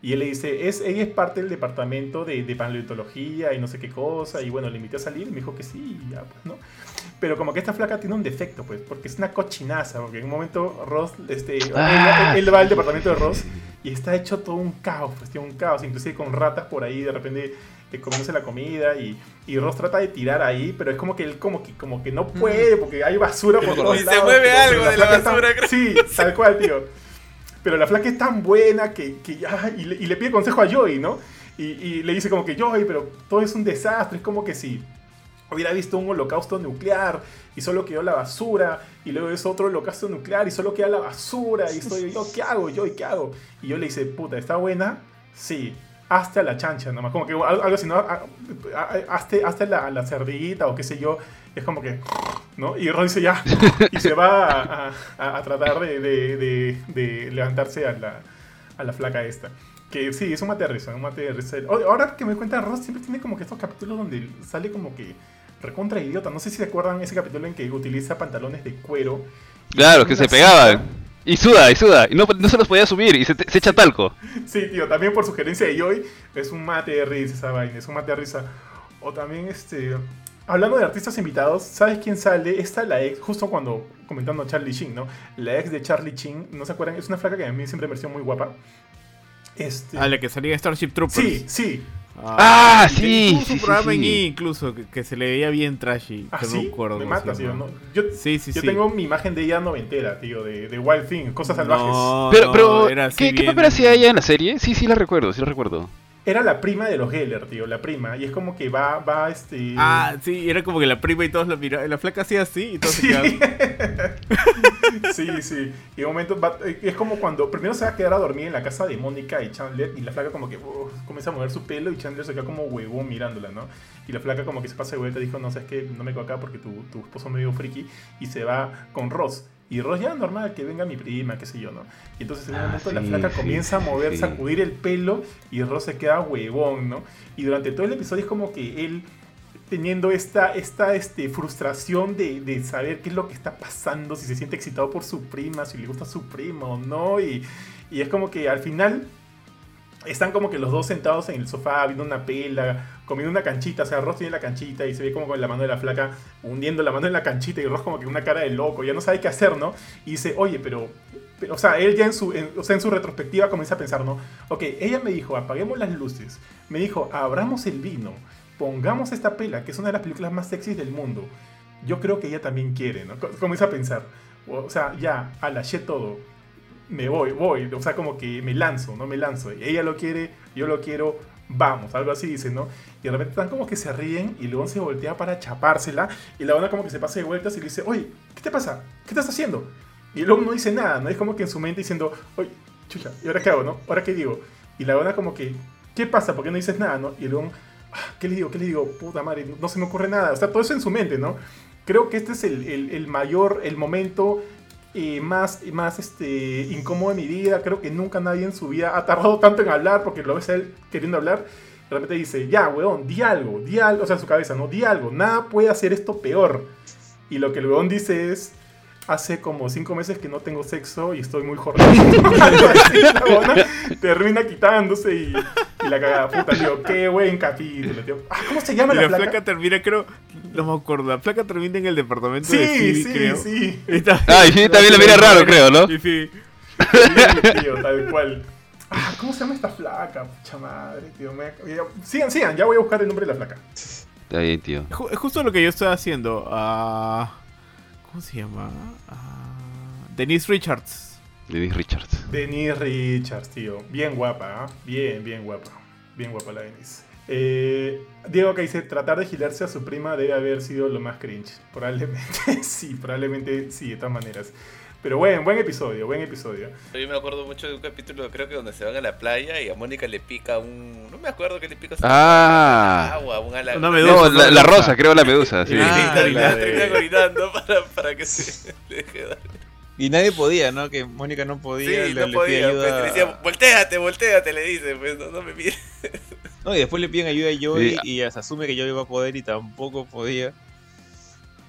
Y él le dice, es, ella es parte del departamento de, de paleontología y no sé qué cosa. Y bueno, le invité a salir y me dijo que sí, y ya, pues, ¿no? Pero como que esta flaca tiene un defecto, pues, porque es una cochinaza. Porque en un momento Ross, este, Ah, él, él va al sí, departamento de sí, Ross sí. y está hecho todo un caos, pues, tiene un caos, inclusive con ratas por ahí, de repente comiéndose la comida y, y Ross trata de tirar ahí, pero es como que él como que, como que no puede porque hay basura por todos Y se lados, mueve pero- algo de la está- basura, creo. Sí, tal cual, tío. Pero la flaca es tan buena que, que ya, y le, y le pide consejo a Joey, ¿no? Y, y le dice como que, Joey, pero todo es un desastre, es como que si hubiera visto un holocausto nuclear y solo quedó la basura, y luego es otro holocausto nuclear y solo queda la basura, y estoy yo, ¿qué hago? Joey, ¿qué hago? Y yo le dice, puta, ¿está buena? Sí. Hasta la chancha, nomás, como que algo así, ¿no? Hasta, hasta la, la cerdita o qué sé yo, es como que, ¿no? Y Ron dice ya, y se va a, a- a tratar de, de- de- de levantarse a la, a la flaca esta. Que sí, es un mate de risa, un mate de risa. Ahora que me cuenta, Ross siempre tiene como que estos capítulos donde sale como que recontra idiota. No sé si se acuerdan ese capítulo en que utiliza pantalones de cuero. Claro, que se pegaban. Y suda, y suda. Y no, no se los podía subir y se, echa talco. Sí, tío, también por sugerencia de Joy, es un mate de risa esa vaina, es un mate de risa. O también, este, hablando de artistas invitados, ¿sabes quién sale? Esta la ex, justo cuando comentando a Charlie Sheen, ¿no? La ex de Charlie Sheen, ¿no se acuerdan? Es una flaca que a mí siempre me pareció muy guapa. Este, Ah, la que salía en Starship Troopers. sí, sí. Ah, y sí, tuvo su sí, sí, programa en sí. E incluso, que, que se le veía bien trashy. ¿Ah, que no sí? me acuerdo mata, tío. ¿no? Yo, Sí, sí, yo sí. tengo mi imagen de ella noventera, tío, de, de Wild Thing, Cosas Salvajes. No, Pero, no, pero era ¿qué, papel hacía ella en la serie? Sí, sí la recuerdo, sí la recuerdo. Era la prima de los Geller, tío, la prima. Y es como que va, va, este... Ah, sí, era como que la prima y todos la miraban. La flaca hacía así y todos Sí. se quedaban. sí, sí. Y de momento va- es como cuando primero se va a quedar a dormir en la casa de Mónica y Chandler y la flaca como que uh, comienza a mover su pelo y Chandler se queda como huevón mirándola, ¿no? Y la flaca como que se pasa de vuelta y dijo, no, sabes que no me quedo acá porque tu, tu esposo es medio friki y se va con Ross. Y Ross ya normal, que venga mi prima, qué sé yo, ¿no? Y entonces en un Ah, momento la flaca sí, comienza a mover, sí. sacudir el pelo y Ross se queda huevón, ¿no? Y durante todo el episodio es como que él teniendo esta, esta este, frustración de, de saber qué es lo que está pasando, si se siente excitado por su prima, si le gusta su prima o no. Y, y es como que al final están como que los dos sentados en el sofá viendo una pela, comiendo una canchita. O sea, Ross tiene la canchita y se ve como con la mano de la flaca hundiendo la mano en la canchita y Ross como que una cara de loco, ya no sabe qué hacer, ¿no? Y dice, oye, pero... pero, o sea, él ya en su, o sea, en su retrospectiva comienza a pensar, ¿no? Ok, ella me dijo, apaguemos las luces. Me dijo, abramos el vino. Pongamos esta pela, que es una de las películas más sexys del mundo. Yo creo que ella también quiere, ¿no? Co- Comienza a pensar. O sea, ya, alaché todo. Me voy, voy. O sea, como que me lanzo, ¿no? Me lanzo. Ella lo quiere, yo lo quiero, vamos. Algo así dice, ¿no? Y de repente están como que se ríen y luego se voltea para chapársela. Y la onda como que se pasa de vueltas y le dice, oye, ¿qué te pasa? ¿Qué estás haciendo? Y luego no dice nada, ¿no? Es como que en su mente diciendo, oye, chucha, ¿y ahora qué hago, no? ¿Ahora qué digo? Y la onda como que, ¿qué pasa? ¿Por qué no dices nada, no? Y "Ah, ¿qué le digo? ¿Qué le digo? Puta madre, no se me ocurre nada. O sea, todo eso en su mente, ¿no? Creo que este es el, el- mayor, el momento eh, más, más este, incómodo de mi vida. Creo que nunca nadie en su vida ha tardado tanto en hablar porque lo ves a él queriendo hablar. De repente dice, ya, weón, di algo, di algo, o sea, en su cabeza, ¿no? Di algo, nada puede hacer esto peor. Y lo que el weón dice es, hace como cinco meses que no tengo sexo y estoy muy jornado. Termina quitándose y, y la cagada. Puta, tío, qué buen capítulo, tío. Ah, ¿Cómo se llama Y la, la flaca? flaca termina, creo. No me acuerdo. La flaca termina en el departamento de Sí, Phoebe, sí, creo. sí. Y está- Ah, y Phoebe también la mira raro, creo, ¿no? Phoebe, Sí, tío, tal cual. Ah, ¿cómo se llama esta flaca? Pucha madre, tío. Me... Sigan, sigan, ya voy a buscar el nombre de la flaca. Está bien, tío. Es justo lo que yo estoy haciendo. ah, ¿Cómo se llama? Ah, Denise Richards. Denise Richards. Denise Richards, tío. Bien guapa, ¿ah? Bien, bien guapa. Bien guapa la Denise. Eh, Diego que dice, tratar de gilarse a su prima debe haber sido lo más cringe. Probablemente sí, probablemente sí, de todas maneras. Pero buen, buen episodio, buen episodio. Yo me acuerdo mucho de un capítulo, creo que donde se van a la playa y a Mónica le pica un. No me acuerdo que le pica. Ah. Agua, un ala. Una medusa. No, la, la rosa, creo la medusa, sí. Ah, la termina orinando para, para que se le deje dar. Y nadie podía, ¿no? Que Mónica no podía. Sí, le, no le podía. Pues, ayuda. le decía, volteate, volteate, le dice, pues no, no me mires. No, y después le piden ayuda a Joey Sí. y se asume que Joey va a poder y tampoco podía.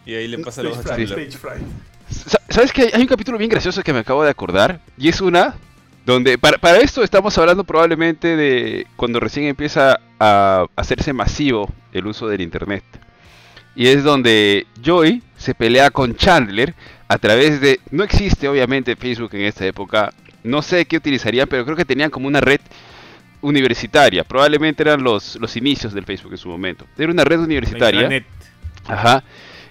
Y ahí le pasa la voz a Stage Chandler. fright, stage fright. Sa- ¿Sabes que Hay un capítulo bien gracioso que me acabo de acordar. Y es una donde, para, para esto estamos hablando probablemente de cuando recién empieza a hacerse masivo el uso del Internet. Y es donde Joey se pelea con Chandler a través de... No existe obviamente Facebook en esta época. No sé qué utilizarían, pero creo que tenían como una red universitaria. Probablemente eran los, los inicios del Facebook en su momento. Era una red universitaria. intranet. Ajá.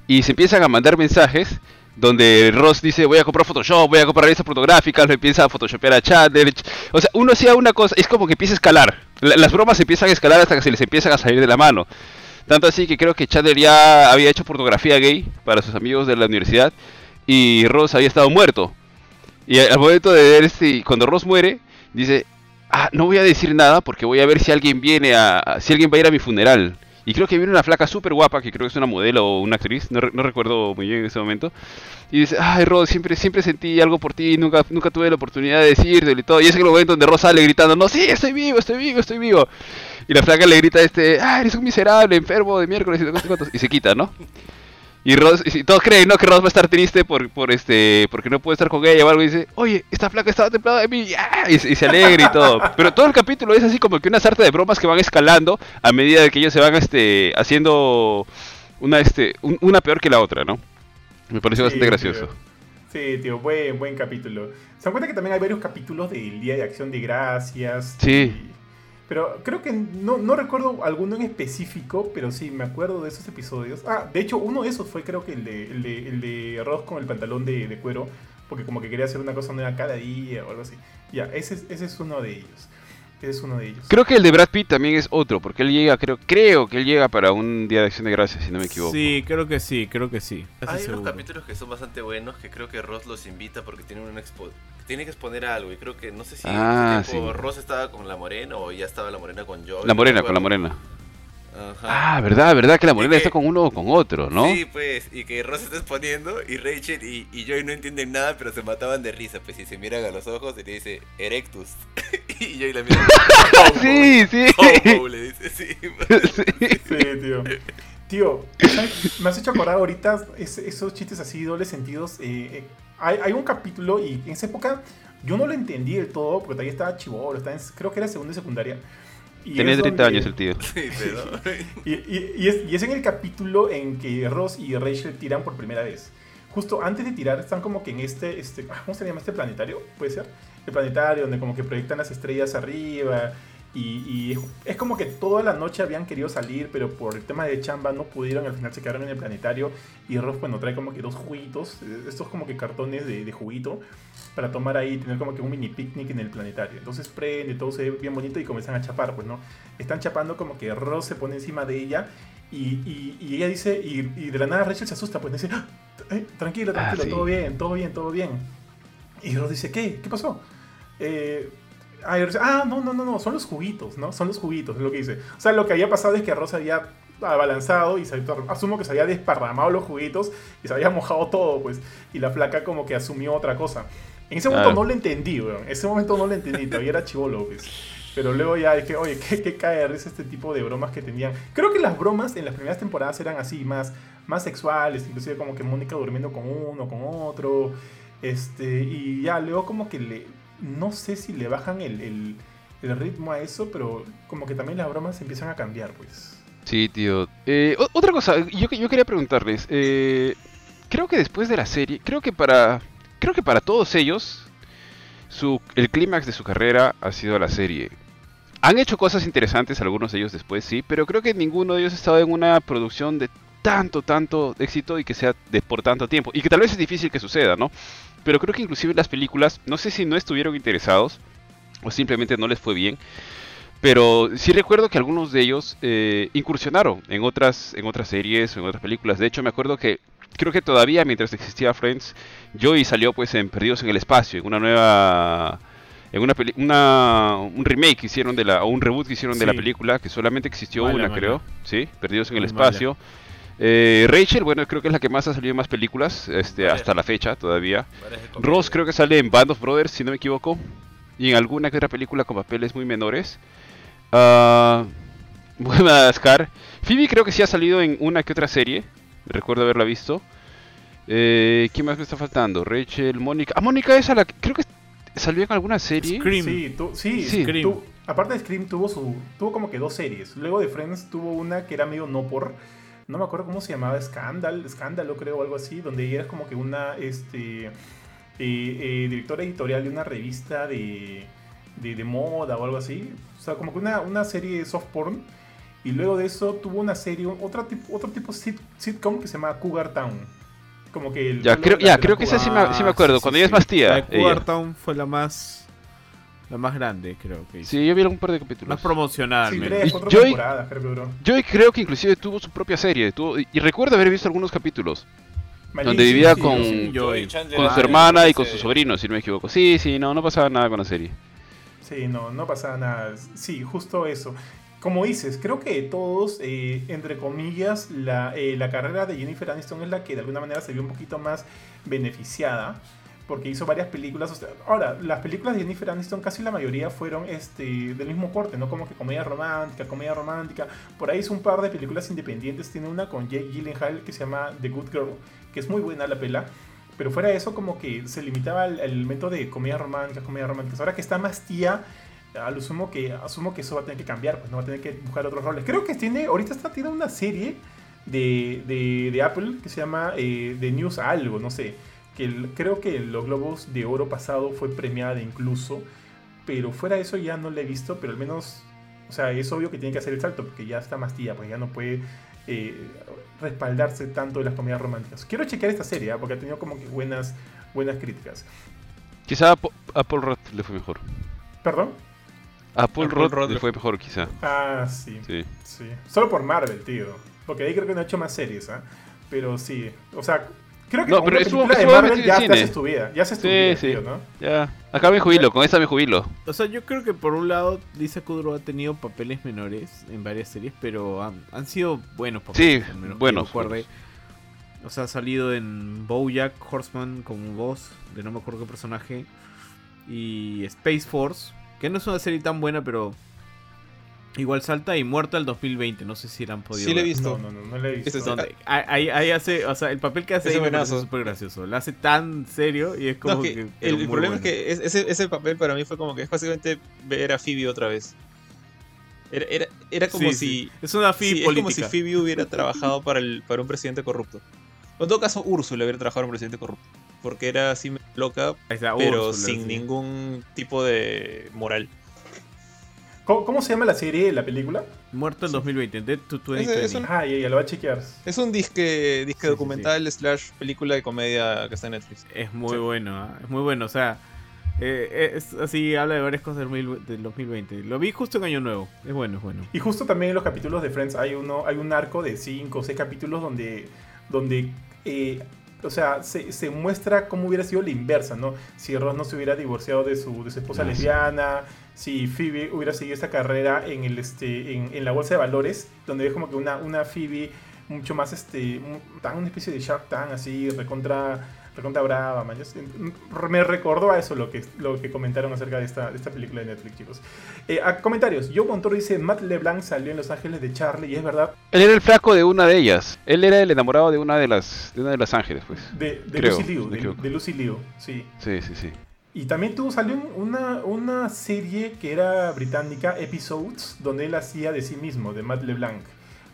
Y se empiezan a mandar mensajes donde Ross dice voy a comprar Photoshop, voy a comprar revistas fotográficas, lo empieza a photoshopear a Chandler. O sea, uno hacía una cosa, es como que empieza a escalar. La- las bromas empiezan a escalar hasta que se les empiezan a salir de la mano. Tanto así que creo que Chandler ya había hecho pornografía gay para sus amigos de la universidad y Ross había estado muerto. Y al momento de ver este, cuando Ross muere, dice, ah, no voy a decir nada porque voy a ver si alguien viene a- si alguien va a ir a mi funeral. Y creo que viene una flaca súper guapa, que creo que es una modelo o una actriz, no, re- no recuerdo muy bien en ese momento. Y dice, ay Ross, siempre, siempre sentí algo por ti, nunca, nunca tuve la oportunidad de decirte y todo. Y es el momento donde Ross sale gritando, no, sí, estoy vivo, estoy vivo, estoy vivo. Y la flaca le grita este, ah, eres un miserable, enfermo de miércoles y no sé cuántos", y se quita, ¿no? Y Ross, y todos creen, ¿no? Que Ross va a estar triste por, por este, porque no puede estar con ella o algo. Y dice, oye, esta flaca estaba templada de mí. ¡ah! Y, se- y se alegra y todo. Pero todo el capítulo es así como que una sarta de bromas que van escalando a medida de que ellos se van este, haciendo una, este, un- una peor que la otra, ¿no? Me pareció bastante Sí, gracioso. tío. Sí, tío, buen, buen capítulo. ¿Se dan cuenta que también hay varios capítulos del Día de Acción de Gracias? Sí. Y, Pero creo que no, no recuerdo alguno en específico, pero sí, me acuerdo de esos episodios. Ah, de hecho, uno de esos fue creo que el de, el de, el de Ross con el pantalón de, de cuero, porque como que quería hacer una cosa nueva cada día o algo así. Ya, ese, es- ese es uno de ellos. Ese es uno de ellos. Creo que el de Brad Pitt también es otro, porque él llega, creo, creo que él llega para un día de acción de gracias, si no me equivoco. Sí, creo que sí, creo que sí. Hay unos capítulos que son bastante buenos que creo que Ross los invita porque tienen una expo tiene que exponer algo y creo que no sé si Ah, sí. Ross estaba con la morena o ya estaba la morena con Joey. La morena, con la morena. Ajá. Ah, verdad, verdad que la morena que- está con uno o con otro, ¿no? Sí, pues, y que Ross está exponiendo y Rachel y, y Joey no entienden nada, pero se mataban de risa, pues, y se miran a los ojos y le dice, Erectus. y Joey la mira, Sí, sí. Homo, le dice, sí. Sí, tío. Tío, me has hecho acordar ahorita es- esos chistes así, dobles sentidos. eh, eh, hay, hay un capítulo y en esa época yo no lo entendí del todo porque todavía estaba chivolo, estaba en- creo que era segundo de secundaria. Y Tenía es 30 donde- años el tío. Sí, pero... Y, y- y es, y es en el capítulo en que Ross y Rachel tiran por primera vez. Justo antes de tirar están como que en este, este ah, ¿cómo se llama este planetario? ¿Puede ser? El planetario donde como que proyectan las estrellas arriba y, y es, es como que toda la noche habían querido salir, pero por el tema de chamba no pudieron, al final se quedaron en el planetario y Ross bueno trae como que dos juguitos, eh, estos como que cartones de, de juguito para tomar ahí, tener como que un mini picnic en el planetario. Entonces prende, todo se ve bien bonito y comienzan a chapar, pues no. Están chapando como que Ross se pone encima de ella y, y- y ella dice, y, y de la nada Rachel se asusta, pues dice, "Ah, eh, tranquilo, Ah, tranquilo, sí. todo bien, todo bien, todo bien. Y Ross dice, ¿qué? ¿Qué pasó? Eh, ah, no, no, no, no, son los juguitos, ¿no? Son los juguitos, es lo que dice. O sea, lo que había pasado es que Ross había abalanzado y se, asumo que se había desparramado los juguitos y se había mojado todo, pues. Y la flaca como que asumió otra cosa. En ese momento no lo entendí, weón. En ese momento no lo entendí, todavía era chivolo, pues. Pero luego ya dije, oye, ¿qué, qué cae de risa este tipo de bromas que tenían? Creo que las bromas en las primeras temporadas eran así, más, más sexuales, inclusive como que Mónica durmiendo con uno, con otro. Este, y ya luego como que le... No sé si le bajan el, el, ritmo a eso, pero como que también las bromas empiezan a cambiar, pues. Sí, tío. Eh, otra cosa, yo, yo quería preguntarles. eh, creo que después de la serie, creo que para, creo que para todos ellos, su, el clímax de su carrera ha sido la serie. Han hecho cosas interesantes, algunos de ellos después sí, pero creo que ninguno de ellos ha estado en una producción de tanto, tanto éxito y que sea de por tanto tiempo. Y que tal vez es difícil que suceda, ¿no? Pero creo que inclusive las películas, no sé si no estuvieron interesados o simplemente no les fue bien. Pero sí recuerdo que algunos de ellos eh, incursionaron en otras, en otras series o en otras películas. De hecho, me acuerdo que creo que todavía mientras existía Friends, Joey salió pues en Perdidos en el Espacio, en una nueva... En una, peli- una un remake que hicieron de la o un reboot que hicieron de la película que solamente existió Mala, una mala. creo sí perdidos en el mala. Eh, Rachel bueno creo que es la que más ha salido en más películas este hasta la fecha todavía Ross creo que sale en Band of Brothers, si no me equivoco. Y en alguna que otra película con papeles muy menores. Ah, Madagascar. Phoebe creo que sí ha salido en una que otra serie. Recuerdo haberla visto. Eh, ¿Quién más me está faltando? Rachel, Mónica. Ah, Mónica esa la que creo que salió en alguna serie. Scream. Sí, tu- sí, Scream. aparte de Scream tuvo su tuvo como que dos series. Luego de Friends tuvo una que era medio no por no me acuerdo cómo se llamaba, Scandal, Escándalo creo o algo así, donde ella era como que una este eh, eh, directora editorial de una revista de, de, de moda o algo así. O sea, como que una, una serie soft porn. Y luego de eso tuvo una serie, otra tipo, otro tipo sit- sitcom que se llama Cougar Town. Como que el Ya, creo, de ya, de creo que esa sí me, sí me acuerdo. Ah, sí, cuando sí, ella es más La tía. de ella. Cougar Town fue la más. La más grande, creo que hizo. Sí, yo vi algún par de capítulos. Más promocional, Sí, tres, cuatro temporadas creo que duró. Yo creo que inclusive tuvo su propia serie. tuvo- y- y recuerdo haber visto algunos capítulos. Malísimo, Donde vivía sí, con- sí. Con era su hermana y con su sobrino, si no me equivoco. Sí, sí, no, no pasaba nada con la serie. Sí, no, no pasaba nada. Sí, justo eso. Como dices, creo que todos, eh, entre comillas, la, eh, la carrera de Jennifer Aniston es la que de alguna manera se vio un poquito más beneficiada. Porque hizo varias películas. ahora, las películas de Jennifer Aniston, casi la mayoría fueron este, del mismo corte, ¿no? Como que comedia romántica, comedia romántica. Por ahí hizo un par de películas independientes. Tiene una con Jake Gyllenhaal que se llama The Good Girl, que es muy buena la pela. Pero fuera de eso, como que se limitaba al, elemento de comedia romántica, comedia romántica. Ahora que está más tía, asumo que eso va a tener que cambiar, pues no va a tener que buscar otros roles. Creo que tiene, ahorita está, tiene una serie de, de, de Apple que se llama eh, The News algo, no sé. Que el- creo que los Globos de Oro pasado fue premiada incluso. Pero fuera de eso ya no la he visto, pero al menos O sea, es obvio que tiene que hacer el salto porque ya está más tía, pues ya no puede eh, respaldarse tanto de las comedias románticas. Quiero chequear esta serie, ¿ah? porque ha tenido como que buenas, buenas críticas. Quizá a, Po- a Paul Rudd le fue mejor. ¿Perdón? A Paul A Paul Rudd Rudd le fue mejor, quizá. Ah, sí. Sí. Sí. Solo por Marvel, tío. Porque ahí creo que no ha hecho más series, ¿ah? Pero sí. O sea, creo que No, pero estuvo- película de ya cine. haces tu vida. Ya haces tu Sí, vida, sí. tío, ¿no? Ya. Acá me jubilo, con esta me jubilo. O sea, yo creo que por un lado Lisa Kudrow ha tenido papeles menores en varias series, pero han, han sido buenos papeles. Sí, menos buenos, recuerde. O sea, ha salido en BoJack Horseman como voz de no me acuerdo qué personaje. Y Space Force, que no es una serie tan buena, pero igual salta y muerta el 2020. No sé si la han podido Sí, le he ver. visto. No, no, no, no le he visto. Ese es Donde- ahí, ahí hace, o sea, el papel que hace Es ahí me súper gracioso. Lo hace tan serio y es como que que. el, problema bueno. es que es- ese, ese papel para mí fue como que es básicamente ver a Phoebe otra vez. Era, era, era como Sí, si. sí. Es una sí, fi es como si política. Phoebe hubiera trabajado para, el, para un presidente corrupto. O en todo caso, Úrsula hubiera trabajado para un presidente corrupto. Porque era así loca, está, pero Úrsula, sin sí. ningún tipo de moral. ¿Cómo, cómo se llama la serie, la película? Muerto en 2020, Dead to 2020. Ese es un- Ah, ya, ya lo va a chequear. Es un disque, disque Sí, sí, documental slash película de comedia que está en Netflix. Es muy Sí. bueno, ¿ah? es muy bueno. O sea, eh, es así, habla de varias cosas del, mil- del 2020. Lo vi justo en Año Nuevo. Es bueno, es bueno. Y justo también en los capítulos de Friends hay uno, hay un arco de 5 o 6 capítulos donde, donde eh, o sea, se, se muestra cómo hubiera sido la inversa, ¿no? Si Ross no se hubiera divorciado de su, de su esposa Ah, sí. Si Phoebe hubiera seguido esta carrera en, el, este, en, en la bolsa de valores, donde es como que una, una Phoebe mucho más, este, tan una especie de Shark Tank, así, recontra, recontra brava, man. Sé- Me recordó a eso lo que, lo que comentaron acerca de esta, de esta película de Netflix, chicos. Eh, a comentarios. Joe Montoro dice, Matt LeBlanc salió en Los Ángeles de Charlie, y es verdad, Él era el flaco de una de ellas. Él era el enamorado de una de las de una de las ángeles, pues. de, de Creo, Lucy Liu, de Lucy Liu, sí. Sí, sí, sí. Y también tuvo, salió una, una serie que era británica, Episodes, donde él hacía de sí mismo, de Matt LeBlanc.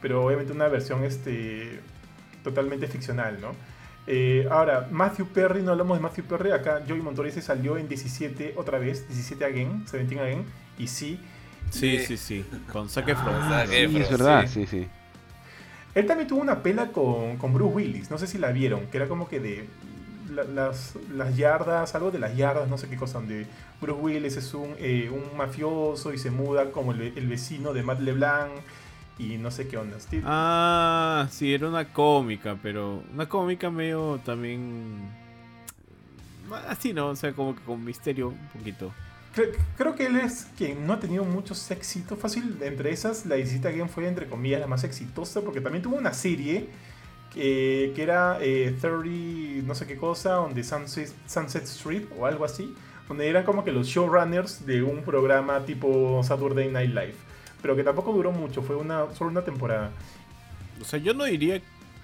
Pero obviamente una versión este, totalmente ficcional, ¿no? Eh, ahora, Matthew Perry, no hablamos de Matthew Perry, acá Joey Montoro dice salió en 17 otra vez, 17 again, 17 again, y sí. Sí, Sí. sí, sí. Con Zac Efron. Zac Sí, Efron, es verdad, sí. sí, sí. Él también tuvo una pela con, con Bruce Willis, no sé si la vieron, que era como que de la- las, las yardas, algo de las yardas, no sé qué cosa, donde Bruce Willis es un, eh, un mafioso y se muda como el, el vecino de Matt LeBlanc y no sé qué onda. Steve- Ah, sí, era una cómica, pero una cómica medio también... Así, ¿no? O sea, como que con misterio un poquito. Cre- creo que él es quien no ha tenido muchos éxitos. Fácil, entre esas, la visita Game fue, entre comillas, la más exitosa, porque también tuvo una serie que, que era eh, 30, no sé qué cosa, donde Sunset, Sunset Strip o algo así, donde eran como que los showrunners de un programa tipo Saturday Night Live, pero que tampoco duró mucho, fue una, solo una temporada. O sea, yo no diría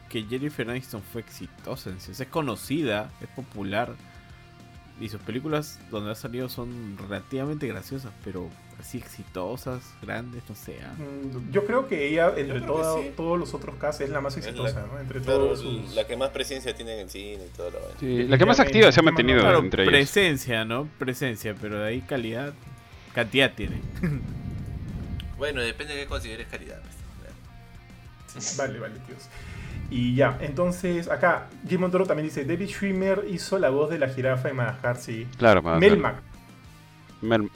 que Jennifer Aniston fue exitosa es conocida, es popular. Y sus películas donde ha salido son relativamente graciosas, pero así exitosas, grandes, no sé. ah. Mm, Yo creo que ella, entre todo- sí. todos los otros casos, es la más Es la- exitosa, ¿no? Entre Claro, todos sus... la que más presencia tiene en el cine y todo lo demás. Sí, La que más activa se ha mantenido Claro, entre ellos. presencia, ¿no? Presencia, pero de ahí calidad, cantidad tiene. Bueno, depende de qué consideres calidad. pues. Vale, vale, tíos. Y ya, entonces acá Jim Montoro también dice, David Schwimmer hizo la voz de la jirafa en Madagascar, sí. Claro, para- Melmac. Mel-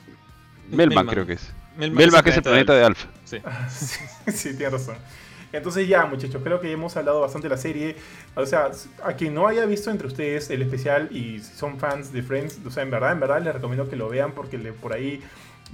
Melman Melman. creo que es. Melmac Melmac es el planeta de Alf. Sí. sí, sí, tiene razón. Entonces ya, muchachos, creo que hemos hablado bastante de la serie. O sea, a quien no haya visto entre ustedes el especial y si son fans de Friends, o sea, en verdad, en verdad les recomiendo que lo vean porque le- por ahí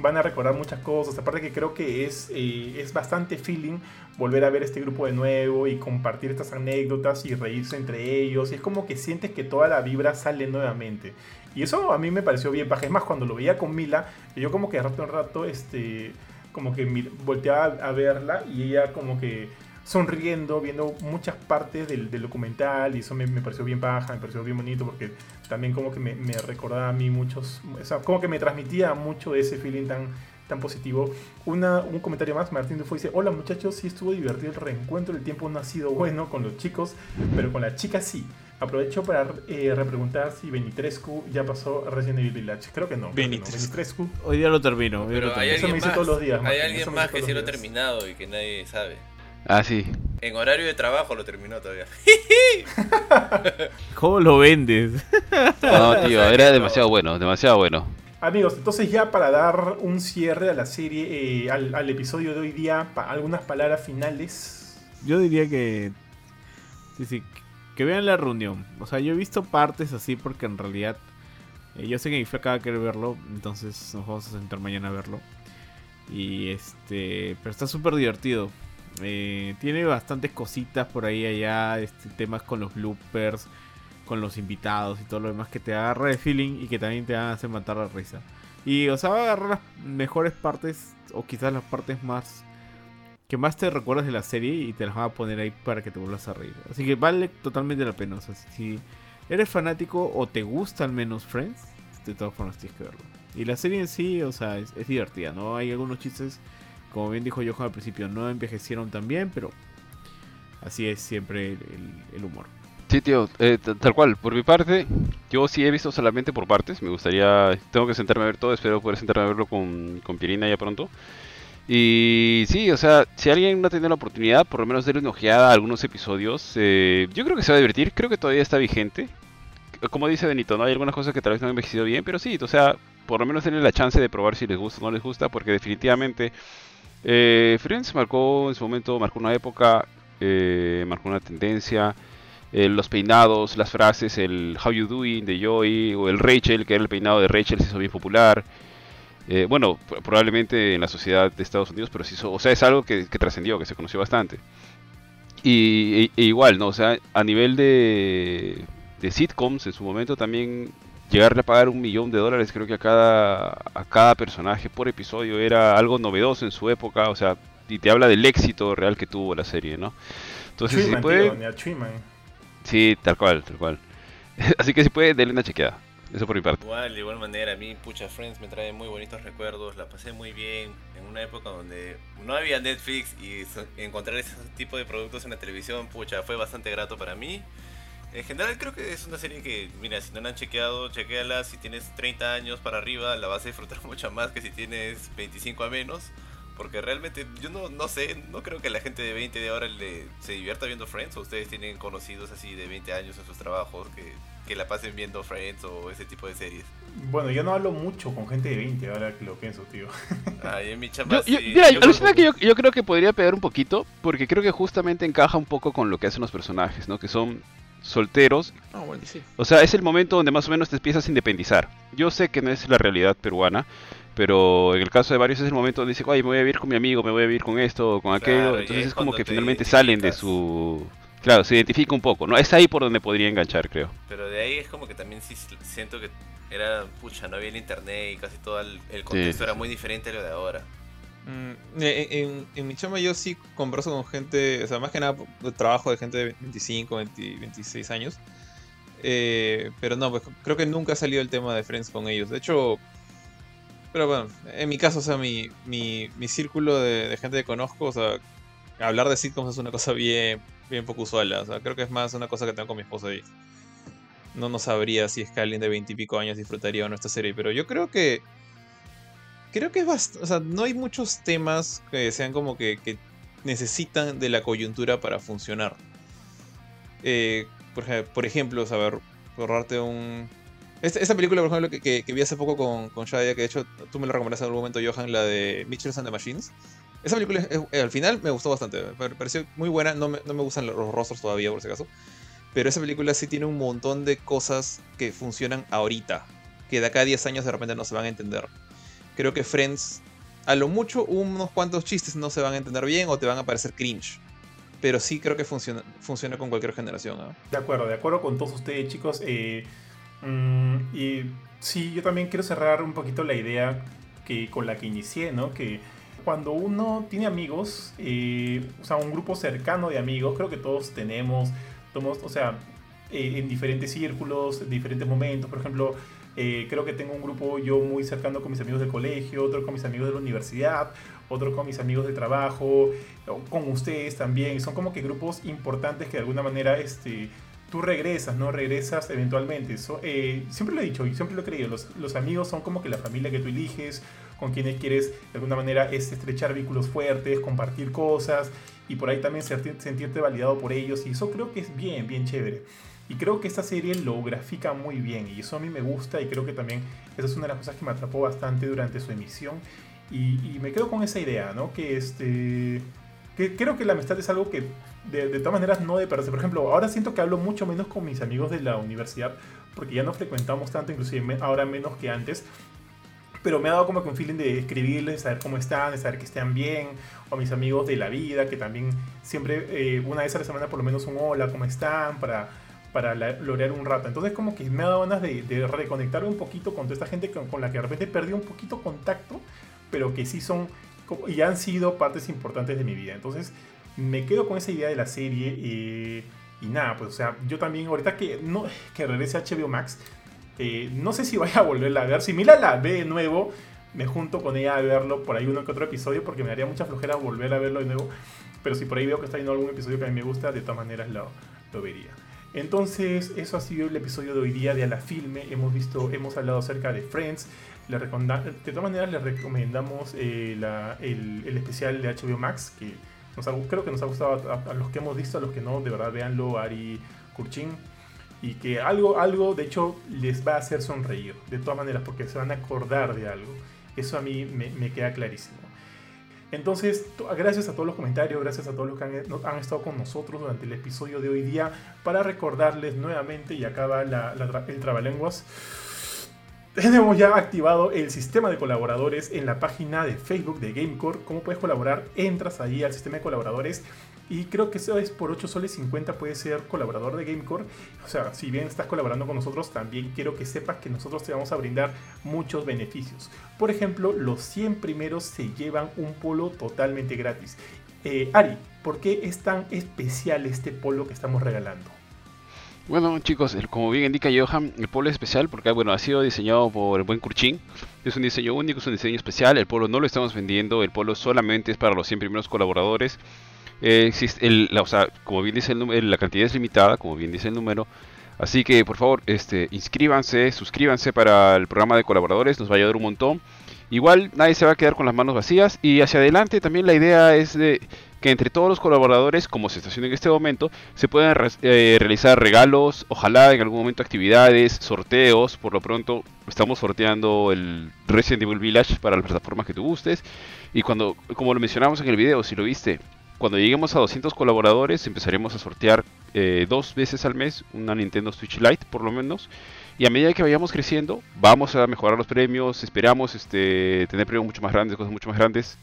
van a recordar muchas cosas. Aparte que creo que es, eh, es bastante feeling volver a ver este grupo de nuevo y compartir estas anécdotas y reírse entre ellos. Y es como que sientes que toda la vibra sale nuevamente. Y eso a mí me pareció bien paja. Es más, cuando lo veía con Mila, yo como que de rato en rato, este, como que volteaba a verla y ella como que sonriendo, viendo muchas partes del, del documental y eso me, me pareció bien paja, me pareció bien bonito porque también como que me, me recordaba a mí muchos, o sea, como que me transmitía mucho ese feeling tan, tan positivo. Una, un comentario más, Martín Dufo dice, hola muchachos, sí estuvo divertido el reencuentro, el tiempo no ha sido bueno con los chicos, pero con la chica sí. Aprovecho para eh, repreguntar si Benitrescu ya pasó Resident Evil Village. Creo que no. Benitrescu. Hoy día lo termino. hoy Pero lo hay. Eso me alguien dice más, todos los días, hay Martín, alguien eso me más que sí lo ha terminado y que nadie sabe. Ah, sí. En horario de trabajo lo terminó todavía. ¿Cómo lo vendes? No, tío, era demasiado bueno, demasiado bueno. Amigos, entonces ya para dar un cierre a la serie, eh, al, al episodio de hoy día, pa- algunas palabras finales. Yo diría que. Sí, sí. Que vean la reunión. O sea, yo he visto partes así porque en realidad. eh, yo sé que mi flaca va a querer verlo. Entonces nos vamos a sentar mañana a verlo. Y este. Pero está súper divertido. Eh, tiene bastantes cositas por ahí allá. Este, temas con los bloopers. Con los invitados y todo lo demás que te agarra de feeling y que también te hacer matar la risa. Y o sea, va a agarrar las mejores partes. O quizás las partes más que más te recuerdas de la serie y te las van a poner ahí para que te vuelvas a reír. Así que vale totalmente la pena. Si eres fanático o te gusta al menos Friends, de todas formas tienes que verlo. Y la serie en sí, o sea, es divertida, ¿no? Hay algunos chistes, como bien dijo Johan al principio, no envejecieron tan bien, pero así es siempre el, el- humor. Sí, tío, eh, tal cual. Por mi parte, yo sí he visto solamente por partes. Me gustaría, tengo que sentarme a ver todo. Espero poder sentarme a verlo con, con Pierina ya pronto. Y sí, o sea, si alguien no ha tenido la oportunidad, por lo menos darle una ojeada a algunos episodios, eh, yo creo que se va a divertir. Creo que todavía está vigente. Como dice Benito, ¿no? Hay algunas cosas que tal vez no han envejecido bien, pero sí, o sea, por lo menos denle la chance de probar si les gusta o no les gusta, porque definitivamente eh, Friends marcó en su momento, marcó una época, eh, marcó una tendencia. eh, los peinados, las frases, el How You Doing de Joey, o el Rachel, que era el peinado de Rachel, se hizo bien popular. Eh, bueno, pr- probablemente en la sociedad de Estados Unidos, pero sí, hizo- o sea, es algo que, que trascendió, que se conoció bastante. Y e- e igual, ¿no? O sea, a nivel de, de sitcoms, en su momento también llegarle a pagar un millón de dólares, creo que a cada, a cada personaje por episodio era algo novedoso en su época, o sea, y te habla del éxito real que tuvo la serie, ¿no? Entonces, si Chuyman, puede, tío, a Chuyman. Sí, tal cual, tal cual. Así que si puede, denle una chequeada. Eso por mi parte. Igual, de igual manera, a mí, pucha, Friends me trae muy bonitos recuerdos, la pasé muy bien en una época donde no había Netflix y encontrar ese tipo de productos en la televisión, pucha, fue bastante grato para mí. En general creo que es una serie que, mira, si no la han chequeado, chequéala, si tienes 30 años para arriba la vas a disfrutar mucho más que si tienes 25 a menos. Porque realmente yo no, no sé, no creo que la gente de 20 de ahora le, se divierta viendo Friends o ustedes tienen conocidos así de 20 años en sus trabajos que, que la pasen viendo Friends o ese tipo de series. Bueno, yo no hablo mucho con gente de 20 ahora que lo pienso, tío. Ay, en mi chamba Yo, yo- sí. mira, yo alucina creo- que yo, yo creo que podría pegar un poquito, porque creo que justamente encaja un poco con lo que hacen los personajes, ¿no? Que son solteros. Ah, bueno, sí. O sea, es el momento donde más o menos te empiezas a independizar. Yo sé que no es la realidad peruana, pero en el caso de varios es el momento donde dicen, oye, me voy a vivir con mi amigo, me voy a vivir con esto con aquello. Claro, Entonces es es como que te finalmente salen de su... Claro, se identifica un poco, ¿no? Es ahí por donde podría enganchar, creo. Pero de ahí es como que también sí siento que era, pucha, no había el internet y casi todo el, el contexto sí, era muy diferente a lo de ahora. Mm, en, en mi chamba yo sí converso con gente, o sea, más que nada de trabajo de gente de 25, 20, 26 años. Eh, pero no, pues creo que nunca ha salido el tema de Friends con ellos. De hecho, pero bueno, en mi caso, o sea, mi, mi, mi círculo de, de gente que conozco, o sea, hablar de sitcoms es una cosa bien, bien poco usual. O sea, creo que es más una cosa que tengo con mi esposa y no, no sabría si es que alguien de 20 y pico años disfrutaría o no esta serie. Pero yo creo que creo que es bastante. O sea, no hay muchos temas que sean como que, necesitan de la coyuntura para funcionar. Eh, por, ej- por ejemplo, saber ahorrarte un. Esta, película, por ejemplo, que, vi hace poco con, con Shadia, que de hecho tú me la recomendaste en algún momento, Johan, la de Mitchells and the Machines. Esa película al final me gustó bastante, me pare- pareció muy buena, no me, no me gustan los rostros todavía por si acaso, pero esa película sí tiene un montón de cosas que funcionan ahorita, que de acá a 10 años de repente no se van a entender. Creo que Friends, a lo mucho unos cuantos chistes no se van a entender bien o te van a parecer cringe, pero sí creo que funciona, funciona con cualquier generación. De acuerdo, de acuerdo con todos ustedes, chicos. Eh, mm, y sí, yo también quiero cerrar un poquito la idea que con la que inicié, ¿no? Que cuando uno tiene amigos, eh, o sea, un grupo cercano de amigos, creo que todos tenemos, tomos, o sea, eh, en diferentes círculos, en diferentes momentos. Por ejemplo, eh, creo que tengo un grupo yo muy cercano con mis amigos del colegio, otro con mis amigos de la universidad, otro con mis amigos de trabajo, con ustedes también. Son como que grupos importantes que de alguna manera este, tú regresas, ¿no? Regresas eventualmente. Eh, siempre lo he dicho y siempre lo he creído, los, los, amigos son como que la familia que tú eliges, con quienes quieres de alguna manera es estrechar vínculos fuertes, compartir cosas y por ahí también sentirte validado por ellos y eso creo que es bien, bien chévere. Y creo que esta serie lo grafica muy bien y eso a mí me gusta y creo que también esa es una de las cosas que me atrapó bastante durante su emisión y, me quedo con esa idea, ¿no? Que este... Que creo que la amistad es algo que de, todas maneras no de perderse. Por ejemplo, ahora siento que hablo mucho menos con mis amigos de la universidad porque ya no frecuentamos tanto, inclusive ahora menos que antes pero me ha dado como que un feeling de escribirles, de saber cómo están, de saber que estén bien, o mis amigos de la vida, que también siempre, eh, una vez a la semana por lo menos un hola, ¿cómo están? Para, para lograr un rato. Entonces como que me ha dado ganas de, de reconectar un poquito con toda esta gente con, la que de repente perdí un poquito contacto, pero que sí son y han sido partes importantes de mi vida. Entonces me quedo con esa idea de la serie eh, y nada, pues o sea, yo también ahorita que, no, que regrese a HBO Max, eh, no sé si vaya a volverla a ver. Si Mila la ve de nuevo, me junto con ella a verlo por ahí uno que otro episodio porque me daría mucha flojera volver a verlo de nuevo. Pero si por ahí veo que está viendo algún episodio que a mí me gusta, de todas maneras lo, lo vería. Entonces, eso ha sido el episodio de hoy día de A la Filme. Hemos visto, hemos hablado acerca de Friends. De todas maneras, les recomendamos eh, el, especial de HBO Max, que creo que nos ha gustado a, a, los que hemos visto, a los que no, de verdad, véanlo, Ari Kurchin y que algo, algo de hecho les va a hacer sonreír, de todas maneras, porque se van a acordar de algo. Eso a mí me, queda clarísimo. Entonces, gracias a todos los comentarios, gracias a todos los que han, estado con nosotros durante el episodio de hoy día, para recordarles nuevamente, y acaba la, el trabalenguas, tenemos ya activado el sistema de colaboradores en la página de Facebook de Gamecore. ¿Cómo puedes colaborar? Entras ahí al sistema de colaboradores y creo que eso es por 8 soles 50 puede ser colaborador de Gamecore. O sea, si bien estás colaborando con nosotros, también quiero que sepas que nosotros te vamos a brindar muchos beneficios. Por ejemplo, los 100 primeros se llevan un polo totalmente gratis. Eh, Ari, ¿por qué es tan especial este polo que estamos regalando? Bueno chicos, como bien indica Johan, el polo es especial porque bueno, ha sido diseñado por el buen Kurchin. Es un diseño único, es un diseño especial. El polo no lo estamos vendiendo, el polo solamente es para los 100 primeros colaboradores. Eh, existe el, o sea, como bien dice el número, la cantidad es limitada, como bien dice el número. Así que por favor, este, inscríbanse, suscríbanse para el programa de colaboradores, nos va a ayudar un montón. Igual nadie se va a quedar con las manos vacías y hacia adelante también la idea es que entre todos los colaboradores, como se está en este momento, se puedan eh, realizar regalos, ojalá en algún momento actividades, sorteos. Por lo pronto estamos sorteando el Resident Evil Village para las plataformas que tú gustes. Y cuando, como lo mencionamos en el video, si lo viste, cuando lleguemos a 200 colaboradores empezaremos a sortear eh, dos veces al mes una Nintendo Switch Lite por lo menos. Y a medida que vayamos creciendo, vamos a mejorar los premios, esperamos este, tener premios mucho más grandes, cosas mucho más grandes.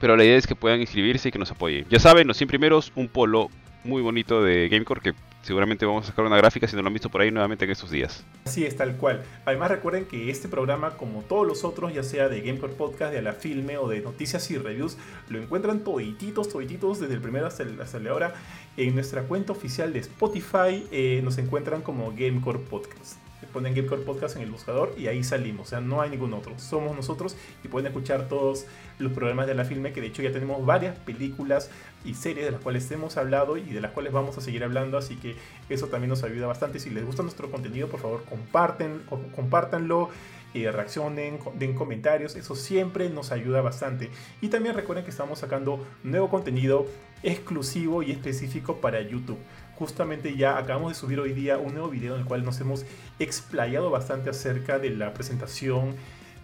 Pero la idea es que puedan inscribirse y que nos apoyen. Ya saben, los 100 primeros, un polo muy bonito de Gamecore que seguramente vamos a sacar una gráfica si no lo han visto por ahí nuevamente en estos días. Así es, tal cual. Además recuerden que este programa, como todos los otros, ya sea de Gamecore Podcast, de la filme o de noticias y reviews, lo encuentran todititos, todititos, desde el primero hasta el, hasta ahora, en nuestra cuenta oficial de Spotify, eh, nos encuentran como Gamecore Podcast ponen Gamecore Podcast en el buscador y ahí salimos. O sea, no hay ningún otro. Somos nosotros y pueden escuchar todos los programas de la filme, que de hecho ya tenemos varias películas y series de las cuales hemos hablado y de las cuales vamos a seguir hablando. Así que eso también nos ayuda bastante. Si les gusta nuestro contenido, por favor, comparten, compártanlo. Eh, reaccionen, den comentarios, eso siempre nos ayuda bastante. Y también recuerden que estamos sacando nuevo contenido exclusivo y específico para YouTube justamente ya acabamos de subir hoy día un nuevo video en el cual nos hemos explayado bastante acerca de la presentación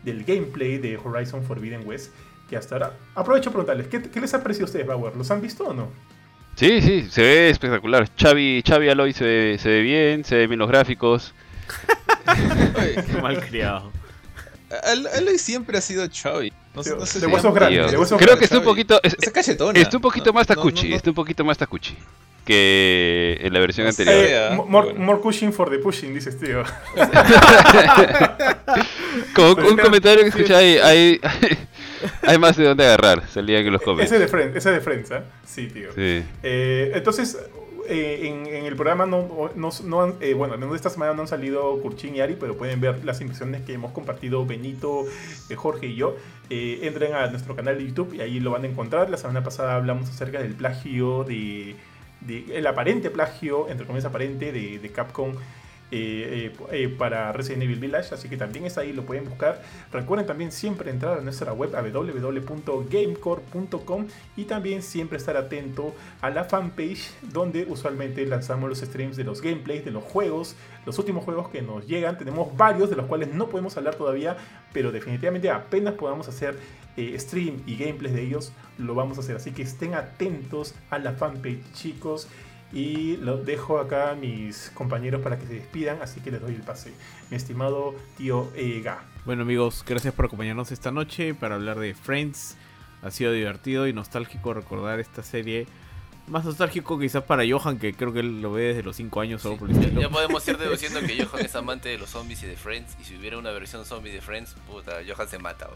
del gameplay de Horizon Forbidden West. Que hasta ahora. Aprovecho para preguntarles, ¿qué, les ha parecido a ustedes, Bauer? ¿Los han visto o no? Sí, sí, se ve espectacular. Xavi, Xavi Aloy se ve, se ve bien, se ven bien los gráficos. Qué mal criado. Aloy siempre ha sido Xavi. No, de huesos grandes, Creo que está un poquito. Es, está un poquito más tacuchi. está un poquito más tacuchi que en la versión anterior. Eh, more, pushing for the pushing, dices, tío. Como un comentario que escuché ahí, hay, más de dónde agarrar, salían en los comentarios. Ese de Friends, ese de Friends, ¿eh? Sí, tío. Sí. Eh, entonces, eh, en, en, el programa no, no, no han, eh, bueno, al menos esta semana no han salido Kurchin y Ari, pero pueden ver las impresiones que hemos compartido Benito, Jorge y yo. entren a nuestro canal de YouTube y ahí lo van a encontrar. La semana pasada hablamos acerca del plagio de de el aparente plagio, entre comillas aparente, de, de Capcom eh, eh, eh, para Resident Evil Village, así que también es ahí, lo pueden buscar. Recuerden también siempre entrar a nuestra web www.gamecore.com y también siempre estar atento a la fanpage donde usualmente lanzamos los streams de los gameplays, de los juegos, los últimos juegos que nos llegan. Tenemos varios de los cuales no podemos hablar todavía, pero definitivamente apenas podamos hacer stream y gameplays de ellos, lo vamos a hacer. Así que estén atentos a la fanpage, chicos. Y lo dejo acá a mis compañeros para que se despidan, así que les doy el pase. Mi estimado tío Ega. Bueno amigos, gracias por acompañarnos esta noche para hablar de Friends. Ha sido divertido y nostálgico recordar esta serie. Más nostálgico quizás para Johan, que creo que él lo ve desde los 5 años solo por el Ya podemos ir deduciendo que Johan es amante de los zombies y de Friends. Y si hubiera una versión zombie de Friends, puta, Johan se mata,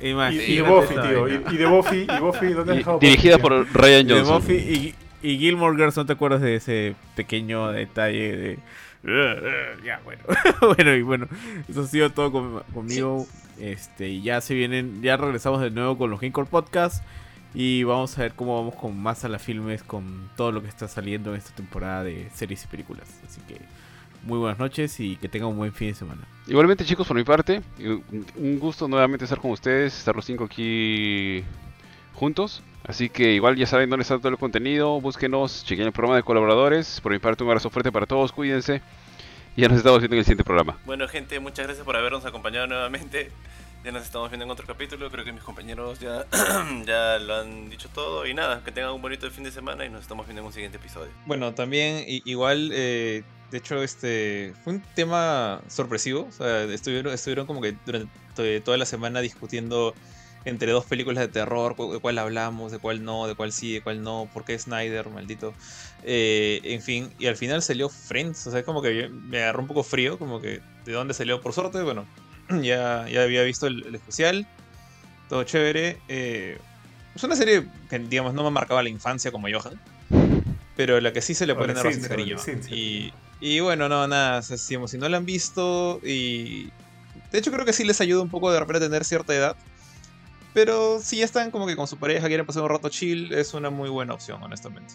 Y, de Buffy, tío. Y, de Buffy, y Buffy ¿dónde Dirigida por Ryan Johnson. De Buffy y, Gilmore Girls, ¿no te acuerdas de ese pequeño detalle de... Ya, bueno. bueno, y bueno, eso ha sido todo conmigo. Este, y ya se vienen, ya regresamos de nuevo con los Gamecore Podcast. Y vamos a ver cómo vamos con más a las filmes, con todo lo que está saliendo en esta temporada de series y películas. Así que muy buenas noches y que tengan un buen fin de semana. Igualmente chicos, por mi parte, un gusto nuevamente estar con ustedes, estar los cinco aquí juntos. Así que igual ya saben dónde está todo el contenido, búsquenos, chequen el programa de colaboradores. Por mi parte un abrazo fuerte para todos, cuídense. Y ya nos estamos viendo en el siguiente programa. Bueno gente, muchas gracias por habernos acompañado nuevamente. Ya nos estamos viendo en otro capítulo, creo que mis compañeros ya, ya lo han dicho todo. Y nada, que tengan un bonito fin de semana y nos estamos viendo en un siguiente episodio. Bueno, también igual, eh, de hecho, este fue un tema sorpresivo. O sea, estuvieron, estuvieron como que durante toda la semana discutiendo entre dos películas de terror, de cuál hablamos, de cuál no, de cuál sí, de cuál no, por qué Snyder, maldito. Eh, en fin, y al final salió Friends, o sea, como que me agarró un poco frío, como que de dónde salió, por suerte, bueno, ya, ya había visto el, especial, todo chévere. Eh, es una serie que, digamos, no me marcaba la infancia como Johan, pero la que sí se le puede dar bastante cariño. Y, y bueno, no, nada, si no la han visto y... De hecho creo que sí les ayuda un poco de repente a tener cierta edad pero si ya están como que con su pareja, quieren pasar un rato chill, es una muy buena opción, honestamente.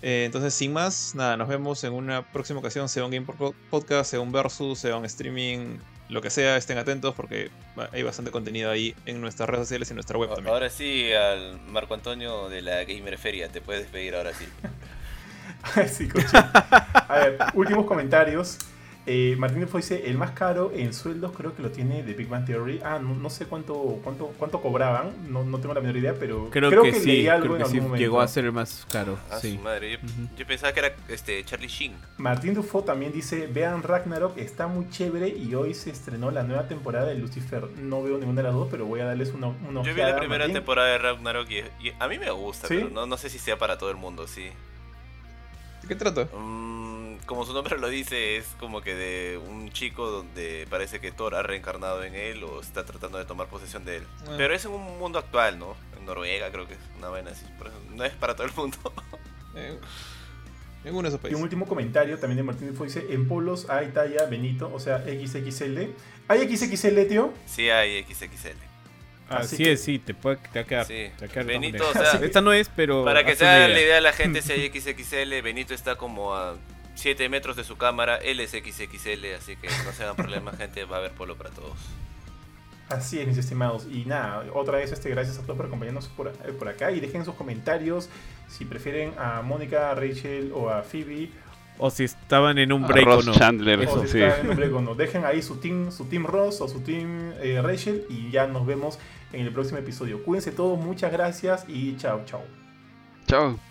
Eh, entonces, sin más, nada, nos vemos en una próxima ocasión, sea un Game Podcast, sea un Versus, sea un streaming, lo que sea, estén atentos porque hay bastante contenido ahí en nuestras redes sociales y en nuestra web también. Ahora sí, al Marco Antonio de la Gamer Feria, te puedes despedir ahora sí. sí, coche. A ver, últimos comentarios. Eh, Martín dice, el más caro en sueldos creo que lo tiene de Big Bang Theory. Ah, no, sé cuánto, cuánto, cuánto cobraban, no, no, tengo la menor idea, pero creo, que, sí, algo en algún momento. llegó a ser el más caro. Ah, sí. madre, yo, pensaba que era este Charlie Sheen. Martín Dufo también dice, vean Ragnarok, está muy chévere y hoy se estrenó la nueva temporada de Lucifer. No veo ninguna de las dos, pero voy a darles una, una Yo vi la primera temporada de Ragnarok y, a mí me gusta, pero no, no sé si sea para todo el mundo, sí. ¿De qué trata? Mm, como su nombre lo dice, es como que de un chico donde parece que Thor ha reencarnado en él o está tratando de tomar posesión de él. Ah. Pero es en un mundo actual, ¿no? En Noruega creo que es una vaina así. no es para todo el mundo. Eh, en uno de esos países. Y un último comentario también de Martín Fue dice, en polos hay talla Benito, o sea, XXL. ¿Hay XXL, tío? Sí, hay XXL. Así es, sí, te puede te va a quedar. Sí. Benito, o sea, esta no es, pero. Para que sea la idea de la gente, si hay XXL, Benito está como a 7 metros de su cámara, él es XXL, así que no se hagan problemas, gente, va a haber polo para todos. Así es, mis estimados. Y nada, otra vez este, gracias a todos por acompañarnos por, eh, por acá y dejen sus comentarios si prefieren a Mónica, a Rachel o a Phoebe. O si estaban en un break o no. Chandler, o si estaban en un break o no. Dejen ahí su team, su team Ross o su team eh, Rachel y ya nos vemos en el próximo episodio. Cuídense todos, muchas gracias y chao, chao. Chao.